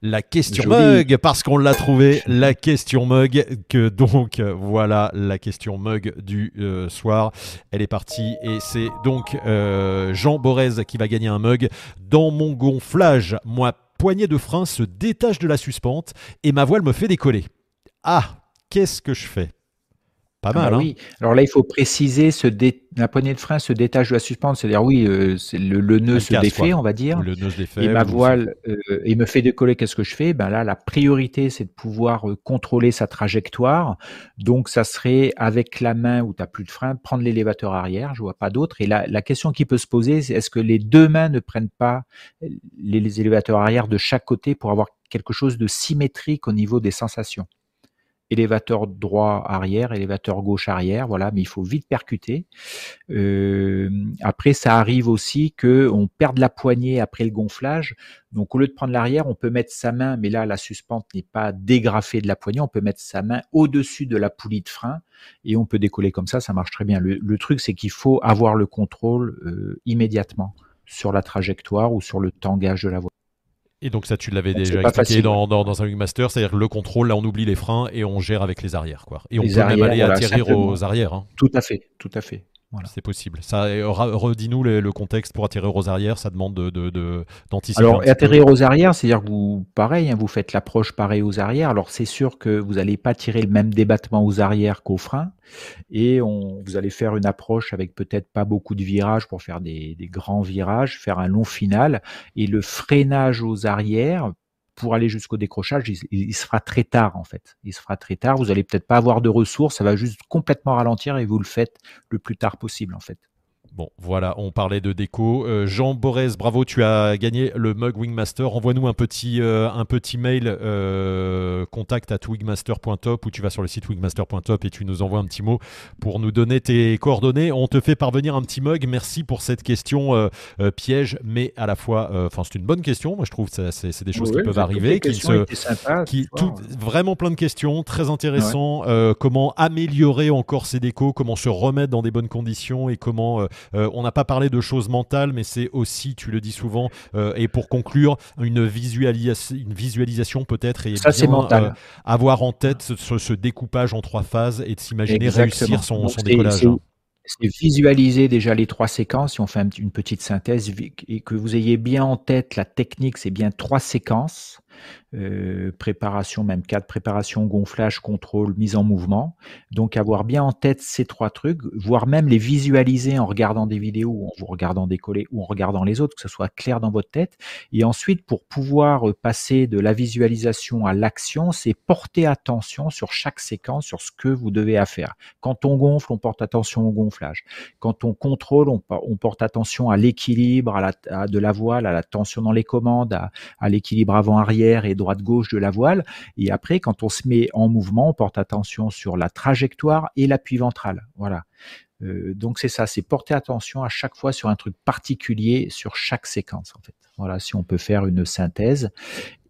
la question mug parce qu'on l'a trouvé la question mug que donc voilà la question mug du euh, soir. Elle est partie et c'est donc euh, Jean Borez qui va gagner un mug. Dans mon gonflage moi poignée de frein se détache de la suspente et ma voile me fait décoller ah, qu'est-ce que je fais? Pas ah mal, bah hein oui. Alors là, il faut préciser, ce la poignée de frein se détache de la suspente, c'est-à-dire oui, euh, le, nœud se défait, on va dire. Le nœud se défait. Et ma voile, euh, il me fait décoller, qu'est-ce que je fais? Ben là, la priorité, c'est de pouvoir euh, contrôler sa trajectoire. Donc, ça serait avec la main où tu n'as plus de frein, prendre l'élévateur arrière, je vois pas d'autre. Et la question qui peut se poser, c'est est-ce que les deux mains ne prennent pas les élévateurs arrière de chaque côté pour avoir quelque chose de symétrique au niveau des sensations? Élévateur droit arrière, élévateur gauche arrière, voilà, mais il faut vite percuter. Euh, après, ça arrive aussi que on perde la poignée après le gonflage. Donc, au lieu de prendre l'arrière, on peut mettre sa main, mais là, la suspente n'est pas dégrafée de la poignée. On peut mettre sa main au-dessus de la poulie de frein et on peut décoller comme ça. Ça marche très bien. Le, truc, c'est qu'il faut avoir le contrôle euh, immédiatement sur la trajectoire ou sur le tangage de la voie. Et donc ça, tu l'avais déjà expliqué dans, dans, un Wingmaster, c'est-à-dire le contrôle, là on oublie les freins et on gère avec les arrières. Quoi. Et on peut même aller atterrir aux arrières. Hein. Tout à fait, tout à fait. C'est possible. Ça, redis-nous le, contexte pour atterrir aux arrières. Ça demande de, d'anticiper. Alors, atterrir aux arrières, c'est-à-dire que vous, pareil, hein, vous faites l'approche pareil aux arrières. Alors, c'est sûr que vous n'allez pas tirer le même débattement aux arrières qu'aux freins, et on, vous allez faire une approche avec peut-être pas beaucoup de virages pour faire des, des grands virages, faire un long final, et le freinage aux arrières pour aller jusqu'au décrochage, il, se fera très tard en fait. Il se fera très tard. Vous allez peut-être pas avoir de ressources, ça va juste complètement ralentir et vous le faites le plus tard possible en fait. Bon, voilà, on parlait de déco. Euh, Jean Borès, bravo, tu as gagné le mug Wingmaster. Envoie-nous un petit, euh, un petit mail euh, contact at wingmaster.top ou tu vas sur le site wingmaster.top et tu nous envoies un petit mot pour nous donner tes coordonnées. On te fait parvenir un petit mug. Merci pour cette question piège, mais à la fois, enfin, c'est une bonne question. Moi, je trouve que c'est des choses qui peuvent arriver, qui se, qui tout, vraiment plein de questions, très intéressant. comment améliorer encore ces décos, comment se remettre dans des bonnes conditions et comment euh, on n'a pas parlé de choses mentales, mais c'est aussi, tu le dis souvent, euh, et pour conclure, une, visualisation, une visualisation peut-être et Ça, bien, euh, avoir en tête ce, découpage en trois phases et de s'imaginer réussir son, son décollage. C'est visualiser déjà les trois séquences, si on fait une petite synthèse, et que vous ayez bien en tête la technique, c'est bien trois séquences. Euh, préparation, même quatre préparation, gonflage, contrôle, mise en mouvement. Donc avoir bien en tête ces trois trucs, voire même les visualiser en regardant des vidéos, en vous regardant décoller, ou en regardant les autres, que ce soit clair dans votre tête. Et ensuite, pour pouvoir euh, passer de la visualisation à l'action, c'est porter attention sur chaque séquence, sur ce que vous devez à faire. Quand on gonfle, on porte attention au gonflage. Quand on contrôle, on, porte attention à l'équilibre, à, de la voile, à la tension dans les commandes, à l'équilibre avant-arrière et droite-gauche de la voile. Et après, quand on se met en mouvement, on porte attention sur la trajectoire et l'appui ventral. Voilà. Euh, donc c'est ça, c'est porter attention à chaque fois sur un truc particulier sur chaque séquence en fait. Voilà, si on peut faire une synthèse.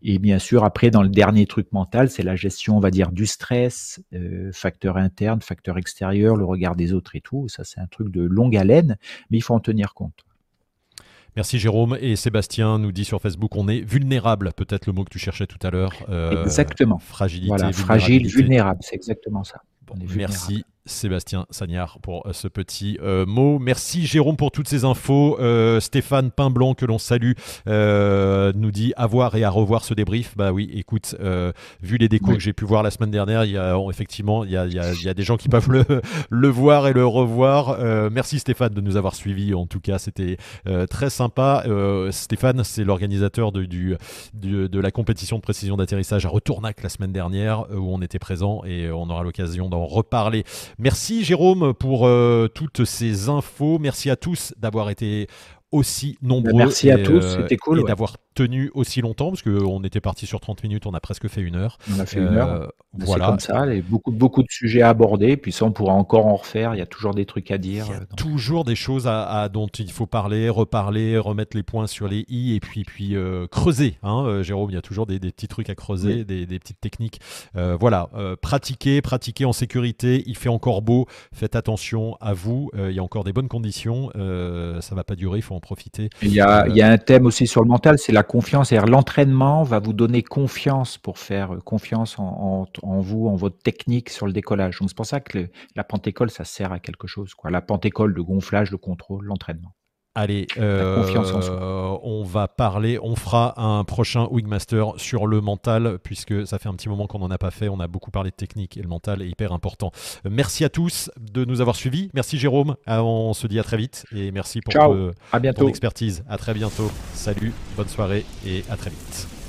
Et bien sûr, après, dans le dernier truc mental, c'est la gestion, on va dire, du stress, euh, facteur interne, facteur extérieur, le regard des autres et tout. Ça, c'est un truc de longue haleine, mais il faut en tenir compte. Merci Jérôme. Et Sébastien nous dit sur Facebook on est vulnérable, peut-être le mot que tu cherchais tout à l'heure. Euh, exactement. Fragilité. Voilà, fragile, vulnérable, c'est exactement ça. merci Sébastien Sagnard pour euh, ce petit euh, mot. Merci Jérôme pour toutes ces infos. Euh, Stéphane Pinblanc que l'on salue nous dit à voir et à revoir ce débrief. Bah oui, écoute, vu les décos que j'ai pu voir la semaine dernière, il y a effectivement il y a, il y a, des gens qui peuvent le, le voir et le revoir. merci Stéphane de nous avoir suivis. En tout cas, c'était très sympa. Stéphane, c'est l'organisateur de, du, de la compétition de précision d'atterrissage à Retournac la semaine dernière où on était présent et on aura l'occasion d'en reparler. Merci Jérôme pour euh, toutes ces infos. Merci à tous d'avoir été aussi nombreux. Merci à tous, euh, c'était cool. Et d'avoir tenu aussi longtemps, parce qu'on était parti sur 30 minutes, on a presque fait une heure. On a fait une heure. Euh, voilà. comme ça, il beaucoup, beaucoup de sujets à aborder, puis ça on pourra encore en refaire, il y a toujours des trucs à dire. Il y a toujours des choses à, dont il faut parler, reparler, remettre les points sur les i, et puis, puis euh, creuser. Hein, euh, Jérôme, il y a toujours des, petits trucs à creuser, des, petites techniques. voilà, pratiquer, pratiquer en sécurité, il fait encore beau, faites attention à vous, il y a encore des bonnes conditions, ça va pas durer, il faut en profiter. Il y, a, il y a un thème aussi sur le mental, c'est la confiance, c'est-à-dire l'entraînement va vous donner confiance pour faire confiance en, vous, en votre technique sur le décollage. Donc c'est pour ça que la pentécole, ça sert à quelque chose. Quoi. La pentécole, le gonflage, le contrôle, l'entraînement. Allez, euh, on va parler, on fera un prochain Wingmaster sur le mental, puisque ça fait un petit moment qu'on n'en a pas fait. On a beaucoup parlé de technique et le mental est hyper important. Merci à tous de nous avoir suivis. Merci Jérôme. Ah, on se dit à très vite et merci pour, Ciao. à bientôt. ton expertise. À très bientôt. Salut, bonne soirée et à très vite.